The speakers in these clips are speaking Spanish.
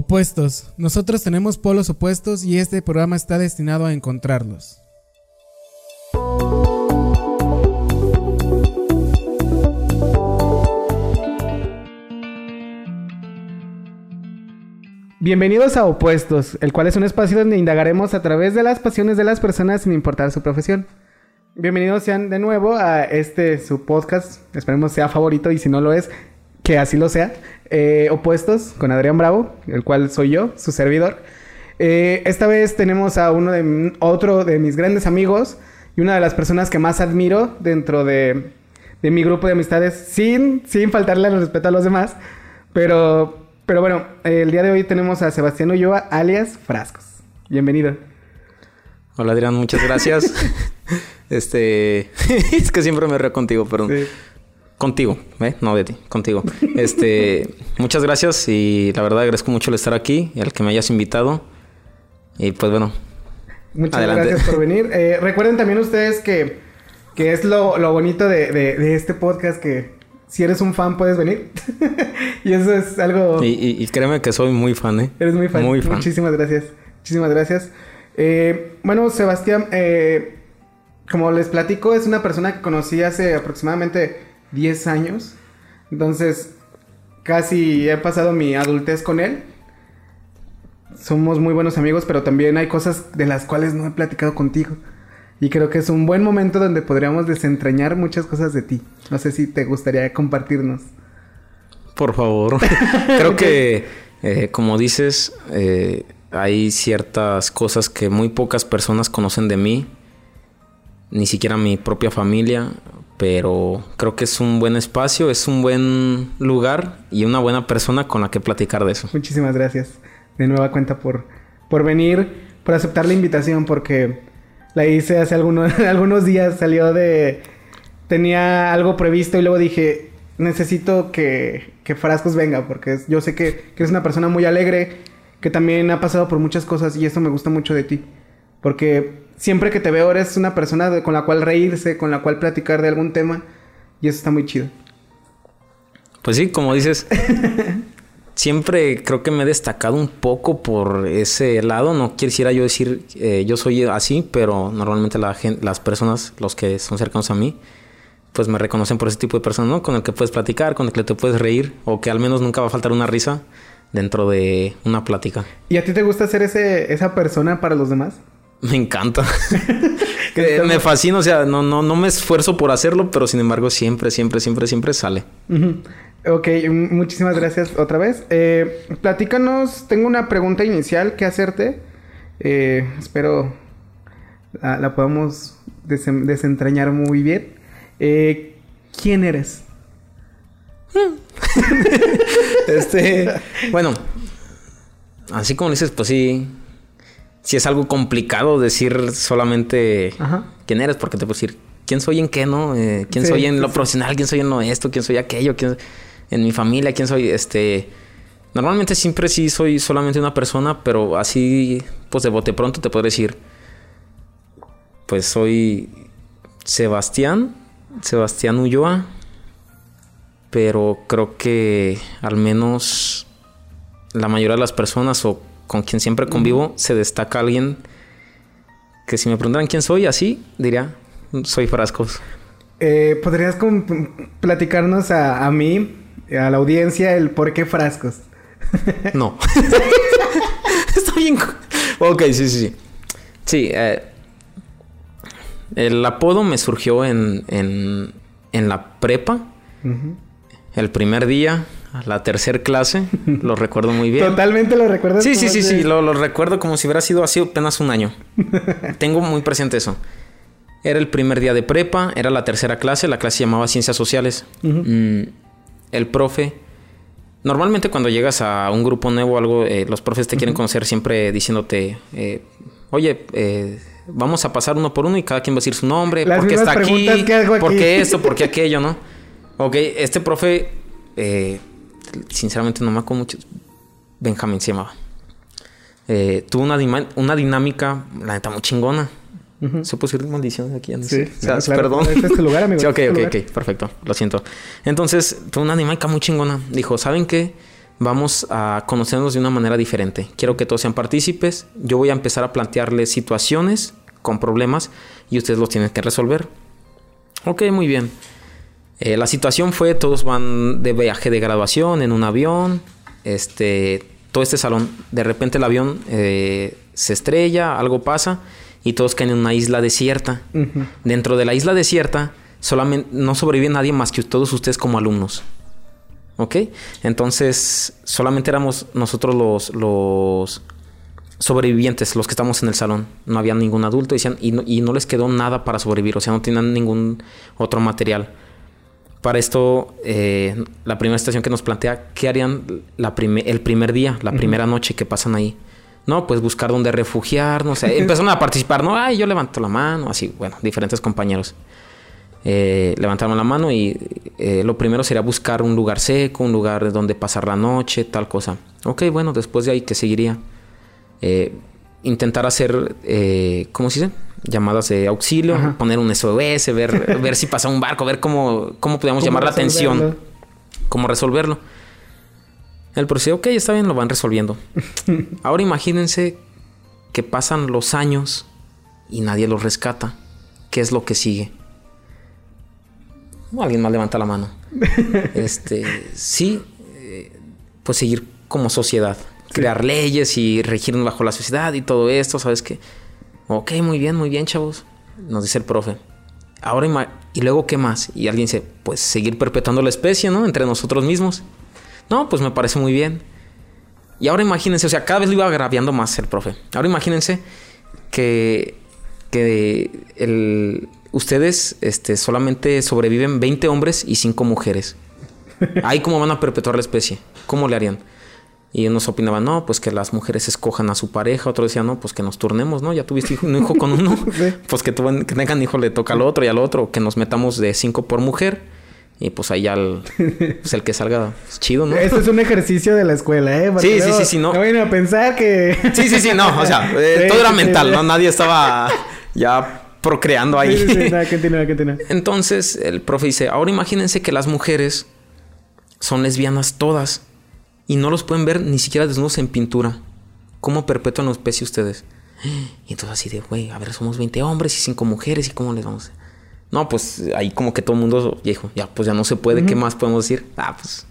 Opuestos. Nosotros tenemos polos opuestos y este programa está destinado a encontrarlos. Bienvenidos a Opuestos, el cual es un espacio donde indagaremos a través de las pasiones de las personas sin importar su profesión. Bienvenidos sean de nuevo a este su podcast, esperemos sea favorito y si no lo es, que así lo sea. Eh, Opuestos con Adrián Bravo, el cual soy yo, su servidor. Eh, esta vez tenemos a uno de otro de mis grandes amigos y una de las personas que más admiro dentro de, de mi grupo de amistades, sin, sin faltarle el respeto a los demás, pero pero bueno, el día de hoy tenemos a Sebastián Ulloa, alias Frascos. Bienvenido. Hola Adrián, muchas gracias. este, es que siempre me río contigo, pero contigo, ¿eh? No de ti, contigo. Este, muchas gracias y la verdad agradezco mucho el estar aquí y el que me hayas invitado. Y pues bueno. Muchas gracias por venir. Eh, recuerden también ustedes que, que es lo, bonito de este podcast que si eres un fan puedes venir. y eso es algo... Y, créeme que soy muy fan, ¿eh? Eres muy fan. Muy fan. Muchísimas gracias. Muchísimas gracias. Eh, bueno, Sebastián, eh, como les platico, es una persona que conocí hace aproximadamente 10 años. Entonces, casi he pasado mi adultez con él. Somos muy buenos amigos, pero también hay cosas de las cuales no he platicado contigo. Y creo que es un buen momento donde podríamos desentrañar muchas cosas de ti. No sé si te gustaría compartirnos. Por favor. creo que, eh, como dices, eh, hay ciertas cosas que muy pocas personas conocen de mí. Ni siquiera mi propia familia. Pero creo que es un buen espacio, es un buen lugar y una buena persona con la que platicar de eso. Muchísimas gracias. De nueva cuenta por, por venir, por aceptar la invitación, porque la hice hace algunos, algunos días, salió de... Tenía algo previsto y luego dije, necesito que, que Frascos venga, porque yo sé que, que eres una persona muy alegre, que también ha pasado por muchas cosas y eso me gusta mucho de ti. Porque siempre que te veo eres una persona con la cual reírse, con la cual platicar de algún tema y eso está muy chido. Pues sí, como dices, siempre creo que me he destacado un poco por ese lado. No quisiera yo decir eh, yo soy así, pero normalmente la gente, las personas, los que son cercanos a mí, pues me reconocen por ese tipo de personas, ¿no? Con el que puedes platicar, con el que te puedes reír, o que al menos nunca va a faltar una risa dentro de una plática. ¿Y a ti te gusta ser ese, esa persona para los demás? Me encanta. me fascina, o sea, no, no, no me esfuerzo por hacerlo, pero sin embargo siempre, siempre, siempre, siempre sale. Ok, muchísimas gracias otra vez. Eh, platícanos, tengo una pregunta inicial que hacerte. Eh, espero la, podamos desentrañar muy bien. Eh, ¿Quién eres? este, bueno, así como dices, pues sí, sí es algo complicado decir solamente quién eres, porque te puedo decir quién soy en qué, ¿no? Eh, quién soy en lo profesional, quién soy en lo esto, quién soy aquello, quién en mi familia, quién soy, este... Normalmente siempre sí soy solamente una persona, pero así, pues de bote pronto te puedo decir, pues soy Sebastián, Sebastián Ulloa, pero creo que al menos la mayoría de las personas o con quien siempre convivo se destaca alguien que si me preguntaran quién soy, así diría, soy Frascos. Eh, ¿Podrías platicarnos a, a mí a la audiencia el por qué frascos. no. Está bien. Ok, sí, sí, sí. Sí, eh, el apodo me surgió en, en, en la prepa. El primer día, la tercera clase, lo recuerdo muy bien. Totalmente lo recuerdo. Sí, sí, sí, sí, lo, lo, recuerdo como si hubiera sido así apenas un año. Tengo muy presente eso. Era el primer día de prepa, era la tercera clase, la clase se llamaba Ciencias Sociales el profe, normalmente cuando llegas a un grupo nuevo o algo, eh, los profes te quieren conocer siempre diciéndote, eh, oye, eh, vamos a pasar uno por uno y cada quien va a decir su nombre, por qué está aquí, por qué esto, por qué aquello, ¿no? Ok, este profe, sinceramente no me acuerdo mucho, Benjamín se llamaba. tuvo una, una dinámica, la neta, muy chingona. ¿Se puede decir maldición aquí? No sí, perdón. Este es este lugar, amigo. sí, ok, ok, ok. Perfecto. Lo siento. Entonces, fue una dinámica muy chingona. Dijo, ¿saben qué? vamos a conocernos de una manera diferente. Quiero que todos sean partícipes. Yo voy a empezar a plantearles situaciones con problemas y ustedes los tienen que resolver. Ok, muy bien. Eh, la situación fue, todos van de viaje de graduación en un avión. Este, todo este salón, de repente el avión eh, se estrella, algo pasa y todos caen en una isla desierta. Dentro de la isla desierta solamente no sobrevive nadie más que todos ustedes como alumnos. ¿Ok? Entonces, solamente éramos nosotros los, los sobrevivientes, los que estamos en el salón. No había ningún adulto y, no, y no les quedó nada para sobrevivir, o sea, no tenían ningún otro material. Para esto, eh, la primera estación que nos plantea, ¿qué harían la el primer día, la primera noche que pasan ahí? No, pues buscar dónde refugiarnos. Empezaron a participar, ¿no? Ay, yo levanto la mano, así, bueno, diferentes compañeros. Eh, levantaron la mano y eh, lo primero sería buscar un lugar seco, un lugar donde pasar la noche, tal cosa. Ok, bueno, después de ahí, ¿qué seguiría? Eh, intentar hacer, ¿cómo se dice? Llamadas de auxilio, poner un SOS, ver, ver si pasa un barco, ver cómo, cómo podíamos llamar la atención, cómo resolverlo. El proceso, ok, está bien, lo van resolviendo. Ahora imagínense que pasan los años y nadie los rescata. ¿Qué es lo que sigue? alguien más levanta la mano. este, sí, eh, pues seguir como sociedad, crear leyes y regirnos bajo la sociedad y todo esto, ¿sabes qué? Ok, muy bien, muy bien, chavos, nos dice el profe. Ahora, ¿y luego qué más? Y alguien dice, pues seguir perpetuando la especie, ¿no? Entre nosotros mismos. No, pues me parece muy bien. Y ahora imagínense, o sea, cada vez lo iba agraviando más el profe. Ahora imagínense que, que el, ustedes este, solamente sobreviven 20 hombres y 5 mujeres. Ahí cómo van a perpetuar la especie. ¿Cómo le harían? Y unos opinaban, no, pues que las mujeres escojan a su pareja. Otros decían, no, pues que nos turnemos, ¿no? Ya tuviste un hijo con uno. Pues que, que tengan hijo le toca al otro y al otro. Que nos metamos de 5 por mujer. Y pues ahí ya el, pues el que salga es chido, ¿no? Eso es un ejercicio de la escuela, ¿eh? sí, sí, sí, sí, no. No vayan a pensar que... Sí, sí, sí, no. O sea, eh, todo era mental, ¿no? Nadie estaba ya procreando ahí. Entonces el profe dice, ahora imagínense que las mujeres son lesbianas todas y no los pueden ver ni siquiera desnudos en pintura. ¿Cómo perpetúan los especie ustedes? Y entonces así de, güey, a ver, somos 20 hombres y 5 mujeres y cómo les vamos a... No, pues ahí como que todo el mundo dijo, ya, pues ya no se puede, ¿qué más podemos decir? Ah, pues...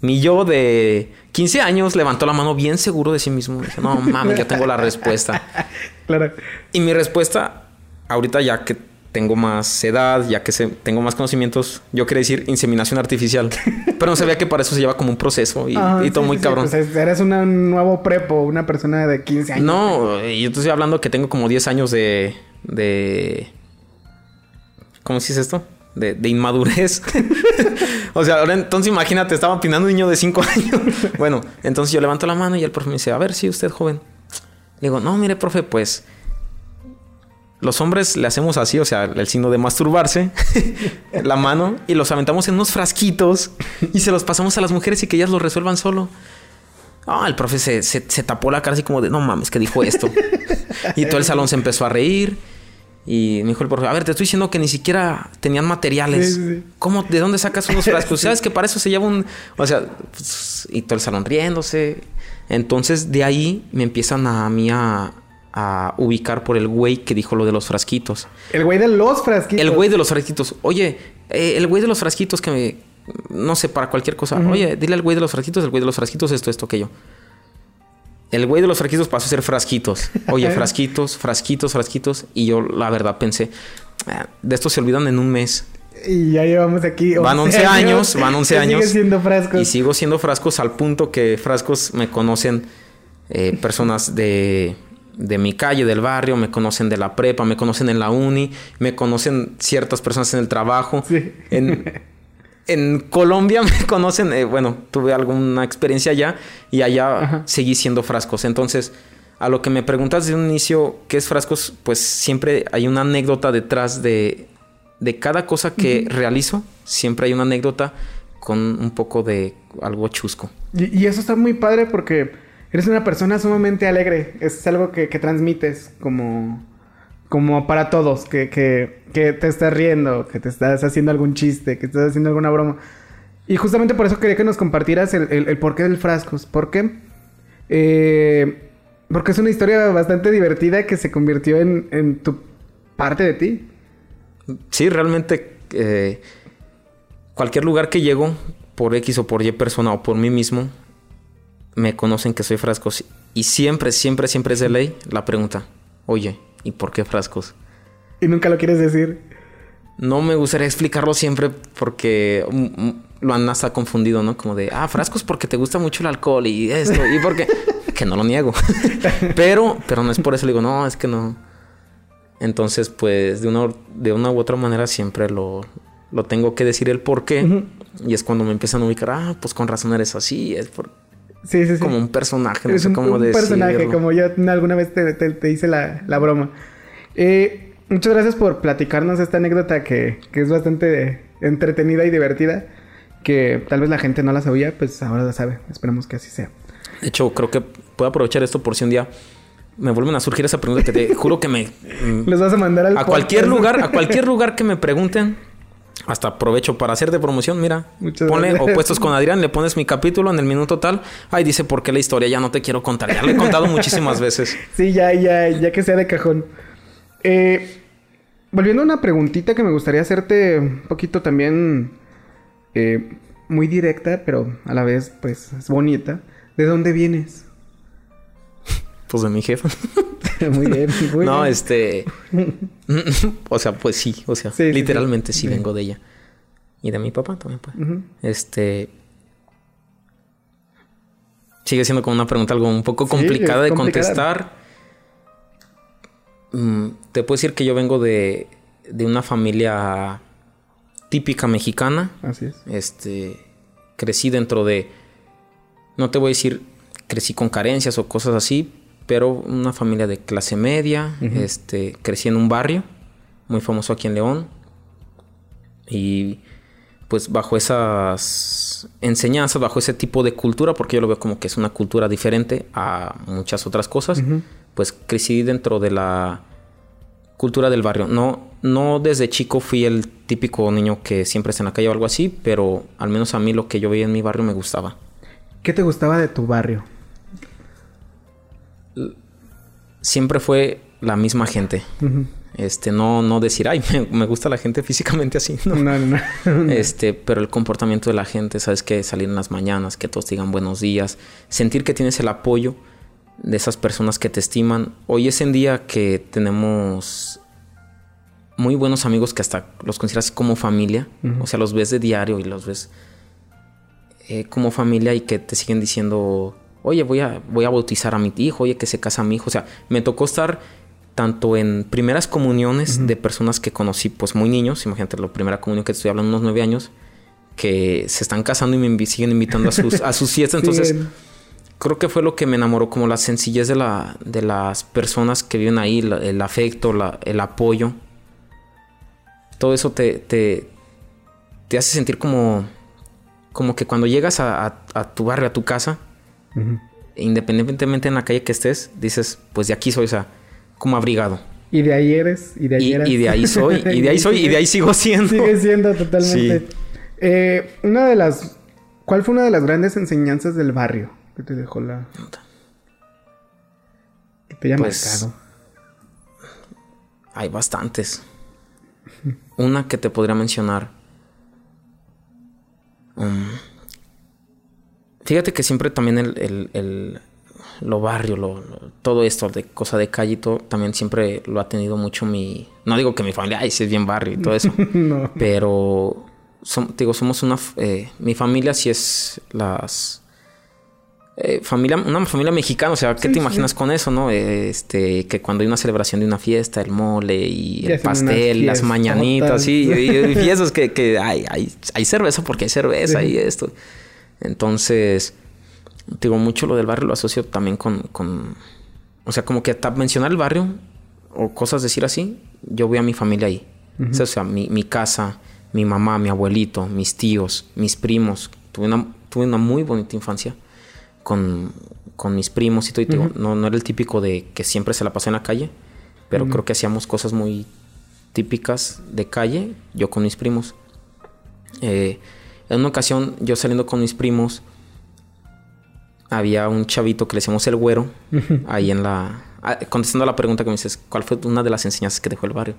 Mi yo de 15 años levantó la mano bien seguro de sí mismo. Dije, no mames, ya tengo la respuesta. Claro. Y mi respuesta ahorita ya que tengo más edad, ya que tengo más conocimientos, yo quería decir inseminación artificial. Pero no sabía que para eso se lleva como un proceso y, ah, todo muy cabrón. Pues eres un nuevo prepo, una persona de 15 años. No, y yo estoy hablando que tengo como 10 años de. de. ¿Cómo se dice esto? De, de inmadurez. o sea, ahora entonces imagínate, estaba opinando un niño de 5 años. bueno, entonces yo levanto la mano y el profe me dice, a ver, si usted joven. Le digo, no, mire, profe, pues los hombres le hacemos así, o sea, el signo de masturbarse, la mano, y los aventamos en unos frasquitos y se los pasamos a las mujeres y que ellas lo resuelvan solo. Ah, el profe se, tapó la cara así como de, no mames, que dijo esto. y todo el salón se empezó a reír. Y me dijo el profe, a ver, te estoy diciendo que ni siquiera tenían materiales. ¿Cómo? ¿De dónde sacas unos frascos? ¿Sabes que para eso se lleva un... O sea, pues, y todo el salón riéndose. Entonces, de ahí me empiezan a mí a, a ubicar por el güey que dijo lo de los frasquitos. El güey de los frasquitos. El güey de los frasquitos. Oye, eh, el güey de los frasquitos que me... No sé, para cualquier cosa. Oye, dile al güey de los frasquitos, el güey de los frasquitos, esto, esto, aquello. El güey de los frasquitos pasó a ser frasquitos. Oye, frasquitos, frasquitos, frasquitos. Y yo, la verdad, pensé, ah, de esto se olvidan en un mes. Y ya llevamos aquí. Van 11 años, van 11 años. siendo frascos. Y sigo siendo frascos al punto que frascos me conocen eh, personas de de mi calle, del barrio, me conocen de la prepa, me conocen en la uni, me conocen ciertas personas en el trabajo. En, Colombia me conocen, eh, bueno, tuve alguna experiencia allá y allá seguí siendo frascos. Entonces, a lo que me preguntas de un inicio, ¿qué es frascos? Pues siempre hay una anécdota detrás de, de cada cosa que realizo. Siempre hay una anécdota con un poco de algo chusco. y eso está muy padre porque Eres una persona sumamente alegre. Es algo que, transmites como, como para todos. Que, que, te estás riendo, que te estás haciendo algún chiste, que estás haciendo alguna broma. Y justamente por eso quería que nos compartieras el, el, porqué del frascos. ¿Por qué? Eh, porque es una historia bastante divertida que se convirtió en, en tu parte de ti. Sí, realmente eh, cualquier lugar que llego, por X o por Y persona o por mí mismo, me conocen que soy frascos. Y siempre, siempre, siempre es de ley la pregunta, oye, ¿y por qué frascos? Y nunca lo quieres decir. No me gustaría explicarlo siempre porque mm, mm, lo han hasta confundido, ¿no? Como de, ah, frascos porque te gusta mucho el alcohol y esto, y porque... que no lo niego. pero, pero no es por eso, le digo, no, es que no. Entonces, pues, de una, de una u otra manera siempre lo, lo tengo que decir el por qué. Y es cuando me empiezan a ubicar, ah, pues con razón eres así, es por... Sí, sí, sí. Como un personaje, no sé un, cómo un personaje, como yo alguna vez te, te, hice la, la broma. Eh, muchas gracias por platicarnos esta anécdota que, que, es bastante entretenida y divertida. Que tal vez la gente no la sabía, pues ahora la sabe. Esperemos que así sea. De hecho, creo que puedo aprovechar esto por si un día me vuelven a surgir esa pregunta que te juro que me... Les vas a mandar al A cualquier lugar, a cualquier lugar que me pregunten hasta aprovecho para hacer de promoción, mira, pone opuestos con Adrián, le pones mi capítulo en el minuto tal, ay dice por qué la historia ya no te quiero contar, ya lo he contado muchísimas veces. Sí, ya, ya, ya que sea de cajón. Eh, volviendo a una preguntita que me gustaría hacerte un poquito también eh, muy directa, pero a la vez pues es bonita. ¿De dónde vienes? Pues de mi jefe. muy bien, muy No, este. o sea, pues sí, o sea, literalmente sí, vengo de ella. Y de mi papá también, pues. Este. Sigue siendo como una pregunta algo un poco complicada de contestar. Mm, te puedo decir que yo vengo de, de una familia típica mexicana. Así es. Este. Crecí dentro de. No te voy a decir crecí con carencias o cosas así, pero una familia de clase media, este, crecí en un barrio muy famoso aquí en León y pues bajo esas enseñanzas, bajo ese tipo de cultura, porque yo lo veo como que es una cultura diferente a muchas otras cosas, pues crecí dentro de la cultura del barrio. No, no desde chico fui el típico niño que siempre está en la calle o algo así, pero al menos a mí lo que yo veía en mi barrio me gustaba. ¿Qué te gustaba de tu barrio? Siempre fue la misma gente. Este, no, no decir, ay, me, gusta la gente físicamente así. No, no, no. este, pero el comportamiento de la gente, sabes que salir en las mañanas, que todos digan buenos días, sentir que tienes el apoyo de esas personas que te estiman. Hoy es en día que tenemos muy buenos amigos que hasta los consideras como familia. O sea, los ves de diario y los ves eh, como familia y que te siguen diciendo oye, voy a, voy a bautizar a mi hijo, oye, que se casa mi hijo. O sea, me tocó estar tanto en primeras comuniones de personas que conocí pues muy niños, imagínate la primera comunión que estoy hablando, unos nueve años, que se están casando y me siguen invitando a sus, a sus fiestas. Entonces, creo que fue lo que me enamoró, como la sencillez de, la, de las personas que viven ahí, el afecto, el apoyo. Todo eso te, te, te, hace sentir como, como que cuando llegas a tu barrio, a tu casa, Independientemente en la calle que estés, dices, pues de aquí soy, o sea, como abrigado. Y de ahí eres, y de ahí y, de ahí soy, y de ahí soy, y de ahí sigo siendo. Sigue siendo totalmente. Eh, una de las. ¿Cuál fue una de las grandes enseñanzas del barrio que te dejó la. que te haya pues, marcado? Hay bastantes. Una que te podría mencionar. Um, Fíjate que siempre también el, el, lo barrio, lo, todo esto de cosa de calle y todo, también siempre lo ha tenido mucho mi... No digo que mi familia, ay, sí es bien barrio y todo eso. no. Pero, digo, somos una... Eh, mi familia sí es las... Eh, familia, una familia mexicana, o sea, ¿qué te imaginas con eso, no? este, que cuando hay una celebración de una fiesta, el mole y el pastel, las mañanitas, sí, y, fiestas que, que hay, hay, hay cerveza porque hay cerveza y esto. Entonces, digo, mucho lo del barrio lo asocio también con, con o sea, como que hasta mencionar el barrio o cosas decir así, yo voy a mi familia ahí. o sea, mi, mi, casa, mi mamá, mi abuelito, mis tíos, mis primos. Tuve una, tuve una muy bonita infancia con, con mis primos y todo. Y digo, no, no era el típico de que siempre se la pasé en la calle, pero creo que hacíamos cosas muy típicas de calle, yo con mis primos. Eh, En una ocasión, yo saliendo con mis primos, había un chavito que le decíamos el güero, ahí en la... Ah, contestando a la pregunta que me dices, ¿cuál fue una de las enseñanzas que dejó el barrio?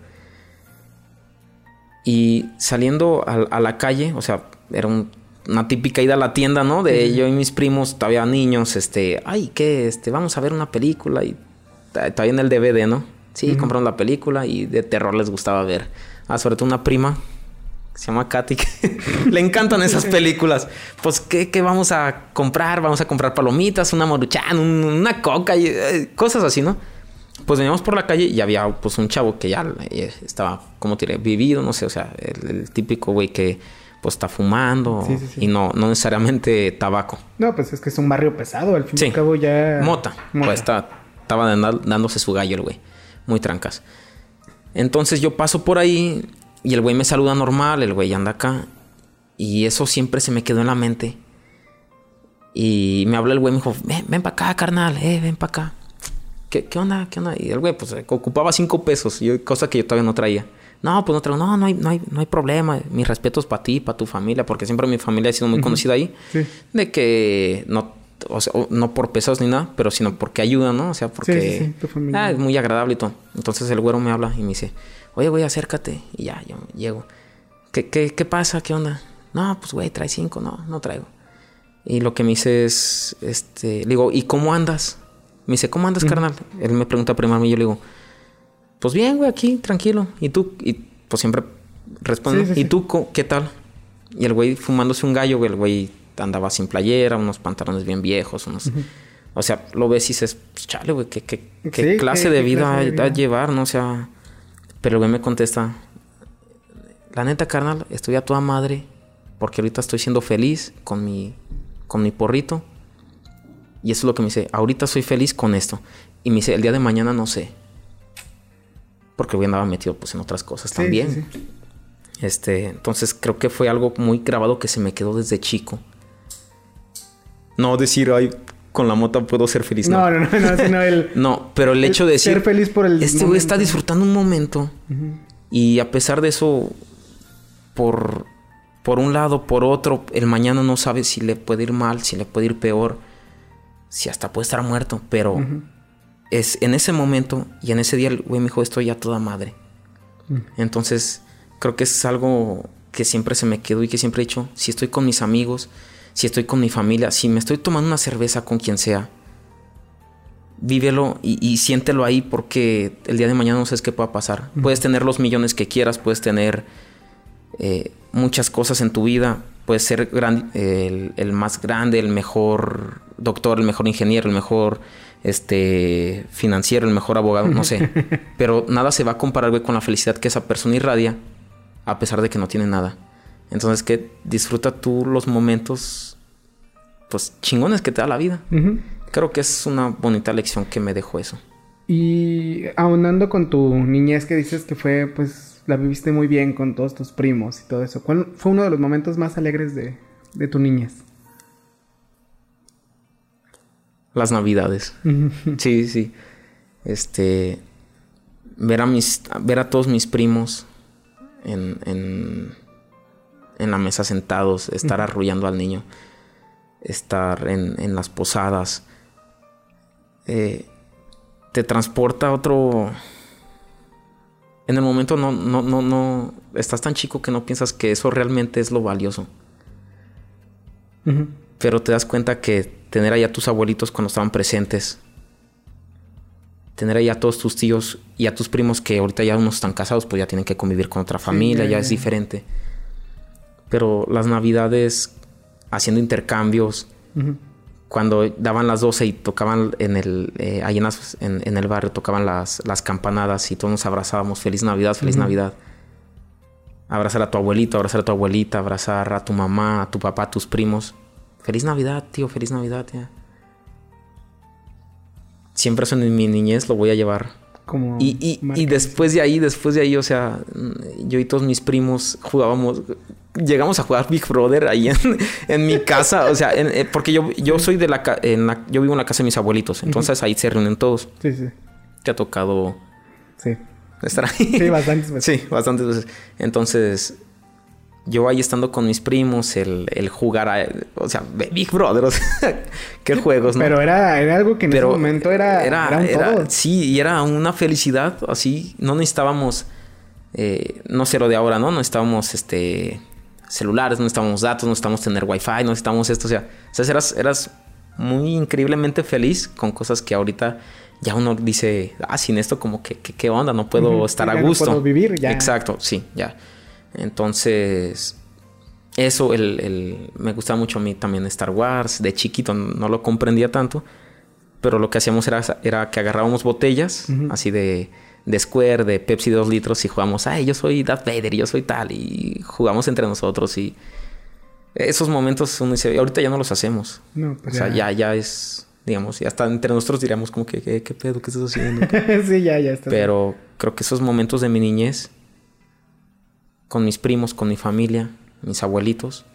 Y saliendo a, la calle, o sea, era una típica ida a la tienda, ¿no? De yo y mis primos, todavía niños, este, ay, ¿qué? Este, vamos a ver una película y todavía en el DVD, ¿no? Sí, compraron la película y de terror les gustaba ver. Ah, sobre todo una prima se llama Katy, le encantan esas películas. Pues, ¿qué, ¿qué, vamos a comprar? Vamos a comprar palomitas, una moruchan, una coca y eh, cosas así, ¿no? Pues veníamos por la calle y había pues un chavo que ya eh, estaba, como diré, vivido, no sé, o sea, el, típico güey que pues está fumando y no, no necesariamente tabaco. No, pues es que es un barrio pesado, al fin y al cabo ya... Mota. Pues está, estaba dándose su gallo el güey, muy trancas. Entonces yo paso por ahí y el güey me saluda normal, el güey anda acá. Y eso siempre se me quedó en la mente. Y me habla el güey, me dijo, ven, ven para acá, carnal, eh, ven para acá. ¿Qué, ¿Qué, onda? ¿Qué onda? Y el güey, pues ocupaba cinco pesos, y cosa que yo todavía no traía. No, pues no traigo, no, no hay, no hay, no hay problema. Mis respetos para ti, para tu familia, porque siempre mi familia ha sido muy conocida ahí. De que no, o sea, no por pesos ni nada, pero sino porque ayuda, ¿no? O sea, porque ah, es muy agradable y todo. Entonces el güero me habla y me dice, oye, güey, acércate. Y ya, yo llego. ¿Qué, qué, qué pasa? ¿Qué onda? No, pues, güey, trae cinco. No, no traigo. Y lo que me dice es, este, le digo, ¿y cómo andas? Me dice, ¿cómo andas, carnal? Él me pregunta primero y yo le digo, pues bien, güey, aquí, tranquilo. ¿Y tú? Y pues siempre responde, ¿y tú qué tal? Y el güey fumándose un gallo, güey, el güey andaba sin playera, unos pantalones bien viejos, unos... O sea, lo ves y dices, pues, chale, güey, ¿qué, qué, qué clase de vida, de vida. a llevar, no? O sea... Pero el güey me contesta, la neta, carnal, estoy a toda madre porque ahorita estoy siendo feliz con mi, con mi porrito. Y eso es lo que me dice, ahorita soy feliz con esto. Y me dice, el día de mañana no sé. Porque güey andaba metido pues en otras cosas también. Este, entonces creo que fue algo muy grabado que se me quedó desde chico. No decir, ay, con la moto puedo ser feliz. No, no, no, no, sino el... no, pero el hecho de decir... Ser feliz por el Este güey está disfrutando un momento. Y a pesar de eso, por, por un lado, por otro, el mañana no sabe si le puede ir mal, si le puede ir peor, si hasta puede estar muerto. Pero es en ese momento y en ese día el güey me dijo, estoy a toda madre. Entonces, creo que es algo que siempre se me quedó y que siempre he dicho, si estoy con mis amigos si estoy con mi familia, si me estoy tomando una cerveza con quien sea, vívelo y, siéntelo ahí porque el día de mañana no sabes qué pueda pasar. Puedes tener los millones que quieras, puedes tener eh, muchas cosas en tu vida, puedes ser el, más grande, el mejor doctor, el mejor ingeniero, el mejor este, financiero, el mejor abogado, no sé. Pero nada se va a comparar con la felicidad que esa persona irradia a pesar de que no tiene nada. Entonces, que disfruta tú los momentos, pues chingones que te da la vida. Creo que es una bonita lección que me dejó eso. Y aunando con tu niñez que dices que fue, pues, la viviste muy bien con todos tus primos y todo eso. ¿Cuál fue uno de los momentos más alegres de, de tu niñez? Las navidades. sí, sí. Este. Ver a mis. ver a todos mis primos en, en en la mesa sentados, estar arrullando al niño, estar en, las posadas, eh, te transporta a otro... En el momento no, no, no, no, estás tan chico que no piensas que eso realmente es lo valioso. Pero te das cuenta que tener allá a tus abuelitos cuando estaban presentes, tener allá a todos tus tíos y a tus primos que ahorita ya unos están casados, pues ya tienen que convivir con otra familia, ya, es diferente pero las navidades haciendo intercambios, cuando daban las 12 y tocaban en el, eh, ahí en, el barrio, tocaban las, las, campanadas y todos nos abrazábamos, feliz Navidad, feliz Navidad. Abrazar a tu abuelito, abrazar a tu abuelita, abrazar a tu mamá, a tu papá, a tus primos. Feliz Navidad, tío, feliz Navidad, ya. Siempre eso en mi niñez lo voy a llevar. Como y, y, y después de ahí, después de ahí, o sea, yo y todos mis primos jugábamos, llegamos a jugar Big Brother ahí en, mi casa, o sea, eh, porque yo, yo soy de la, en la, yo vivo en la casa de mis abuelitos, entonces ahí se reúnen todos. Sí, sí. Te ha tocado sí. estar ahí. Sí, bastantes veces. Sí, bastantes veces. Entonces, yo ahí estando con mis primos, el, el jugar a, o sea, Big Brother, o sea, qué juegos, ¿no? Pero era, era algo que en ese momento era, era, era, sí, y era una felicidad, así, no necesitábamos, eh, no sé lo de ahora, ¿no? No necesitábamos, este, celulares, no necesitábamos datos, no necesitábamos tener wifi, no necesitábamos esto, o sea, o sea eras, eras muy increíblemente feliz con cosas que ahorita ya uno dice, ah, sin esto como que, qué onda, no puedo estar a gusto. No puedo vivir ya. Exacto, sí, ya. Entonces, eso el, me gustaba mucho a mí también Star Wars. De chiquito no lo comprendía tanto, pero lo que hacíamos era, era que agarrábamos botellas, así de, de Square, de Pepsi 2 litros, y jugamos, ay, yo soy Darth Vader, yo soy tal, y jugamos entre nosotros. Y esos momentos uno dice, ahorita ya no los hacemos. No, pues o sea, ya, ya es digamos, y hasta entre nosotros diríamos como que, ¿qué, pedo? ¿Qué estás haciendo? sí, ya, ya está. Pero creo que esos momentos de mi niñez, con mis primos, con mi familia, mis abuelitos,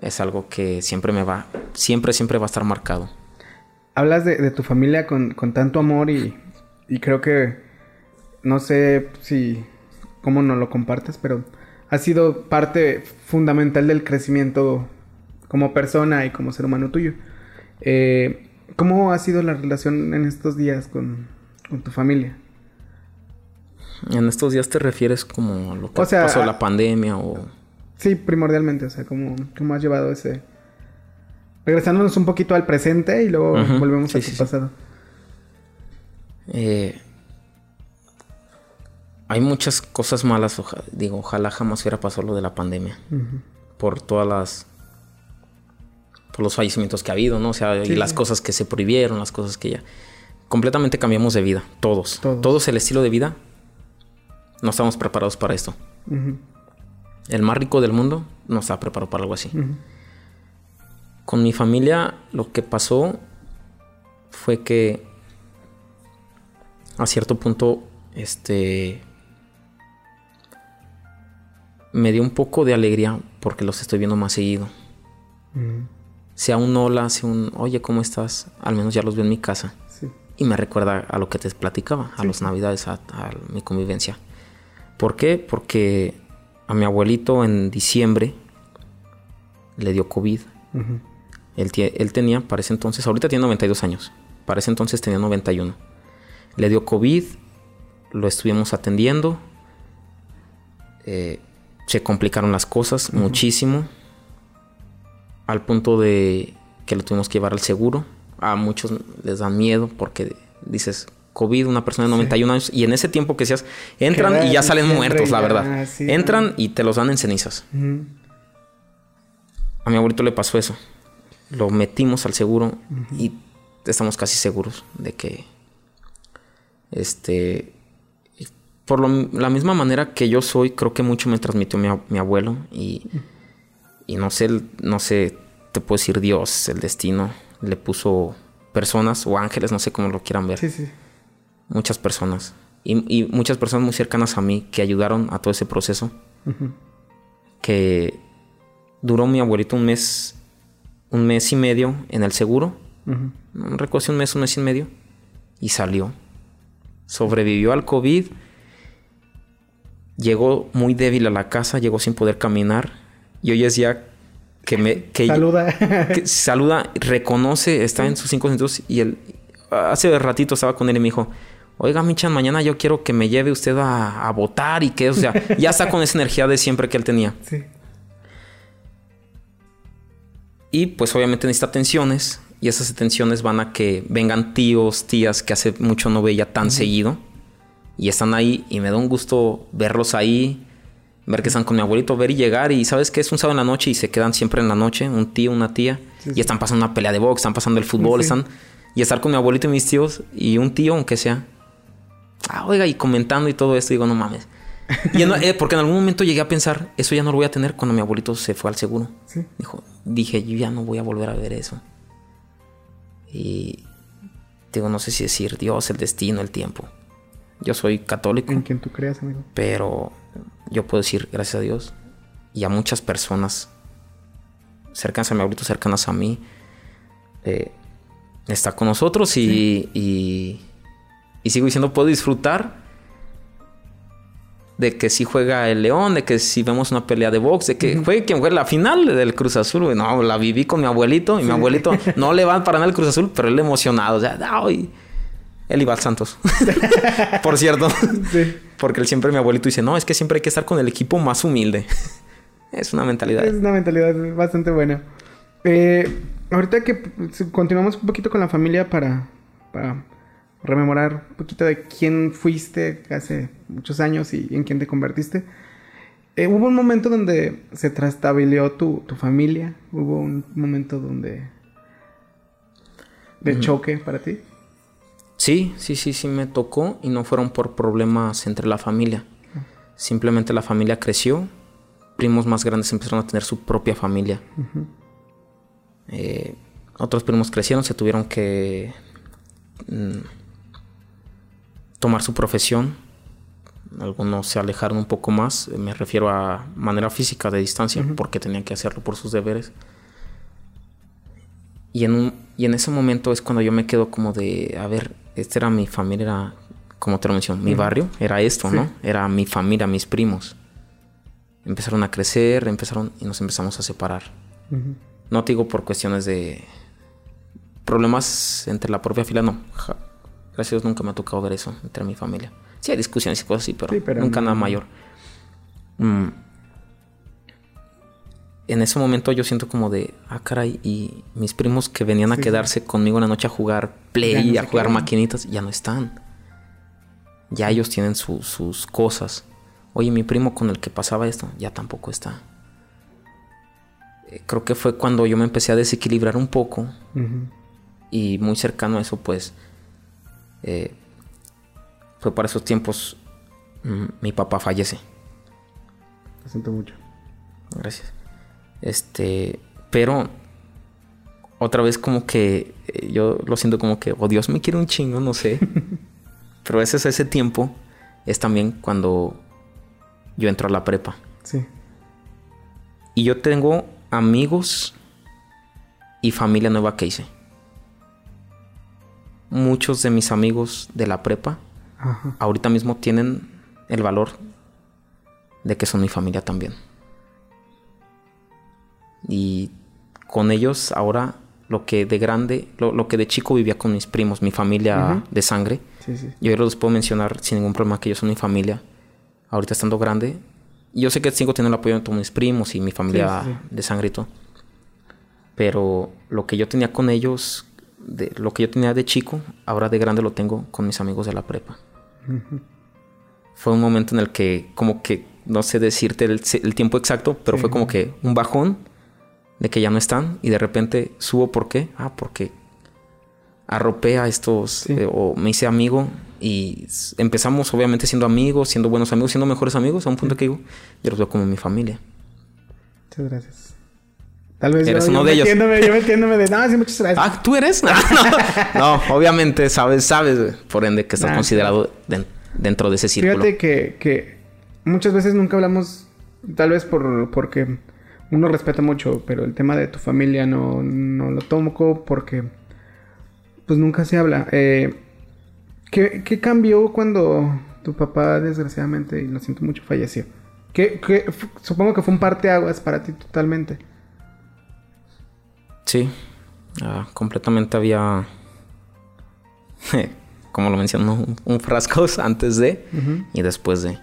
es algo que siempre me va, siempre, siempre va a estar marcado. Hablas de, tu familia con, tanto amor y, y creo que, no sé si, cómo no lo compartes, pero ha sido parte fundamental del crecimiento como persona y como ser humano tuyo. Eh, ¿Cómo ha sido la relación en estos días con, tu familia? En estos días te refieres como a lo que pasó la pandemia o... Sí, primordialmente, o sea, ¿cómo, cómo has llevado ese... Regresándonos un poquito al presente y luego volvemos a tu pasado. Eh, hay muchas cosas malas, digo, ojalá jamás hubiera pasado lo de la pandemia. Por todas las por los fallecimientos que ha habido, ¿no? O sea, y las cosas que se prohibieron, las cosas que ya... Completamente cambiamos de vida, todos. Todos, el estilo de vida. No estamos preparados para esto. El más rico del mundo no estaba preparado para algo así. Con mi familia lo que pasó fue que a cierto punto, este... Me dio un poco de alegría porque los estoy viendo más seguido sea un hola, sea un oye, ¿cómo estás? Al menos ya los veo en mi casa. Y me recuerda a lo que te platicaba, a las navidades, a, mi convivencia. ¿Por qué? Porque a mi abuelito en diciembre le dio COVID. él, él, tenía, para ese entonces, ahorita tiene 92 años. Para ese entonces tenía 91. Le dio COVID, lo estuvimos atendiendo. Eh, se complicaron las cosas muchísimo al punto de que lo tuvimos que llevar al seguro. A muchos les da miedo porque dices, COVID, una persona de 91 años, y en ese tiempo que seas, entran y ya salen muertos, la verdad. entran y te los dan en cenizas. A mi abuelito le pasó eso. Lo metimos al seguro y estamos casi seguros de que, este, por la misma manera que yo soy, creo que mucho me transmitió mi, abuelo y y no sé, no sé, te puedo decir Dios, el destino, le puso personas o ángeles, no sé cómo lo quieran ver. Sí, sí. Muchas personas. Y, muchas personas muy cercanas a mí que ayudaron a todo ese proceso. Que duró mi abuelito un mes, un mes y medio en el seguro. No recuerdo un mes, un mes y medio. Y salió. Sobrevivió al COVID. Llegó muy débil a la casa, llegó sin poder caminar y hoy es ya que me... Que saluda. saluda, reconoce, está en sus cinco sentidos y él... Hace ratito estaba con él y me dijo, oiga Michan, mañana yo quiero que me lleve usted a, a votar y que, o sea, ya está con esa energía de siempre que él tenía. Sí. Y pues obviamente necesita atenciones y esas atenciones van a que vengan tíos, tías que hace mucho no veía tan seguido y están ahí y me da un gusto verlos ahí ver que están con mi abuelito, ver y llegar y sabes que es un sábado en la noche y se quedan siempre en la noche, un tío, una tía, y están pasando una pelea de box, están pasando el fútbol, están y estar con mi abuelito y mis tíos y un tío aunque sea. Ah, oiga, y comentando y todo esto, digo, no mames. Y eh, porque en algún momento llegué a pensar, eso ya no lo voy a tener cuando mi abuelito se fue al seguro. Dijo, dije, yo ya no voy a volver a ver eso. Y digo, no sé si decir Dios, el destino, el tiempo. Yo soy católico. En quien tú creas, amigo. Pero yo puedo decir gracias a Dios y a muchas personas cercanas a mi abuelito, cercanas a mí, eh, está con nosotros y, y, sigo diciendo, puedo disfrutar de que si juega el León, de que si vemos una pelea de box, de que juegue quien fue la final del Cruz Azul, No, la viví con mi abuelito y mi abuelito no le va para nada el Cruz Azul, pero él emocionado. O sea, ay, él iba al Santos. Por cierto. Porque él siempre, mi abuelito dice, no, es que siempre hay que estar con el equipo más humilde. es una mentalidad. Es una mentalidad bastante buena. Eh, ahorita que continuamos un poquito con la familia para, para rememorar un poquito de quién fuiste hace muchos años y en quién te convertiste. Eh, ¿Hubo un momento donde se trastabilló tu, tu familia? ¿Hubo un momento donde... de choque para ti? Sí, sí, sí, sí me tocó y no fueron por problemas entre la familia. Simplemente la familia creció, primos más grandes empezaron a tener su propia familia. Eh, otros primos crecieron, se tuvieron que... Mm, tomar su profesión. Algunos se alejaron un poco más, me refiero a manera física de distancia, porque tenían que hacerlo por sus deberes. Y en, un, y en ese momento es cuando yo me quedo como de, a ver, esta era mi familia, era, como te lo mencioné, mi barrio, era esto, ¿no? Era mi familia, mis primos. Empezaron a crecer, empezaron y nos empezamos a separar. No te digo por cuestiones de problemas entre la propia fila, no. Gracias nunca me ha tocado ver eso entre mi familia. Sí hay discusiones y cosas así, pero, nunca nada mayor. Mm. En ese momento yo siento como de, ah, caray, y mis primos que venían a quedarse conmigo en la noche a jugar play, a jugar maquinitas, ya no están. Ya ellos tienen sus cosas. Oye, mi primo con el que pasaba esto, ya tampoco está. Eh, creo que fue cuando yo me empecé a desequilibrar un poco. Y muy cercano a eso, pues, eh, fue para esos tiempos mm, mi papá fallece. Lo siento mucho. Gracias. Este, pero otra vez como que eh, yo lo siento como que, oh Dios me quiere un chingo, no sé. pero ese es ese tiempo, es también cuando yo entro a la prepa. Sí. Y yo tengo amigos y familia nueva que hice muchos de mis amigos de la prepa ahorita mismo tienen el valor de que son mi familia también. Y con ellos ahora lo que de grande, lo, que de chico vivía con mis primos, mi familia de sangre, yo los puedo mencionar sin ningún problema que ellos son mi familia. Ahorita estando grande, yo sé que sigo teniendo el apoyo de todos mis primos y mi familia de sangre y todo. Pero lo que yo tenía con ellos de lo que yo tenía de chico, ahora de grande lo tengo con mis amigos de la prepa. Fue un momento en el que, como que, no sé decirte el, tiempo exacto, pero fue como que un bajón de que ya no están y de repente subo, ¿por qué? Ah, porque arropé a estos, eh, o me hice amigo y empezamos obviamente siendo amigos, siendo buenos amigos, siendo mejores amigos, a un punto que digo, yo los veo como mi familia. Muchas gracias. Tal vez eres uno de ellos. yo metiéndome de, no, sí, muchas gracias. Ah, ¿tú eres? no, obviamente sabes, sabes, por ende, que estás considerado dentro de ese círculo. Fíjate que, que muchas veces nunca hablamos, tal vez por, porque uno respeta mucho, pero el tema de tu familia no, no lo tomo porque pues nunca se habla. Eh, ¿qué, ¿qué, cambió cuando tu papá, desgraciadamente, y lo siento mucho, falleció? ¿Qué, qué, supongo que fue un parteaguas para ti totalmente. Sí, ah, completamente había, como lo mencionó, un, frasco antes de y después de.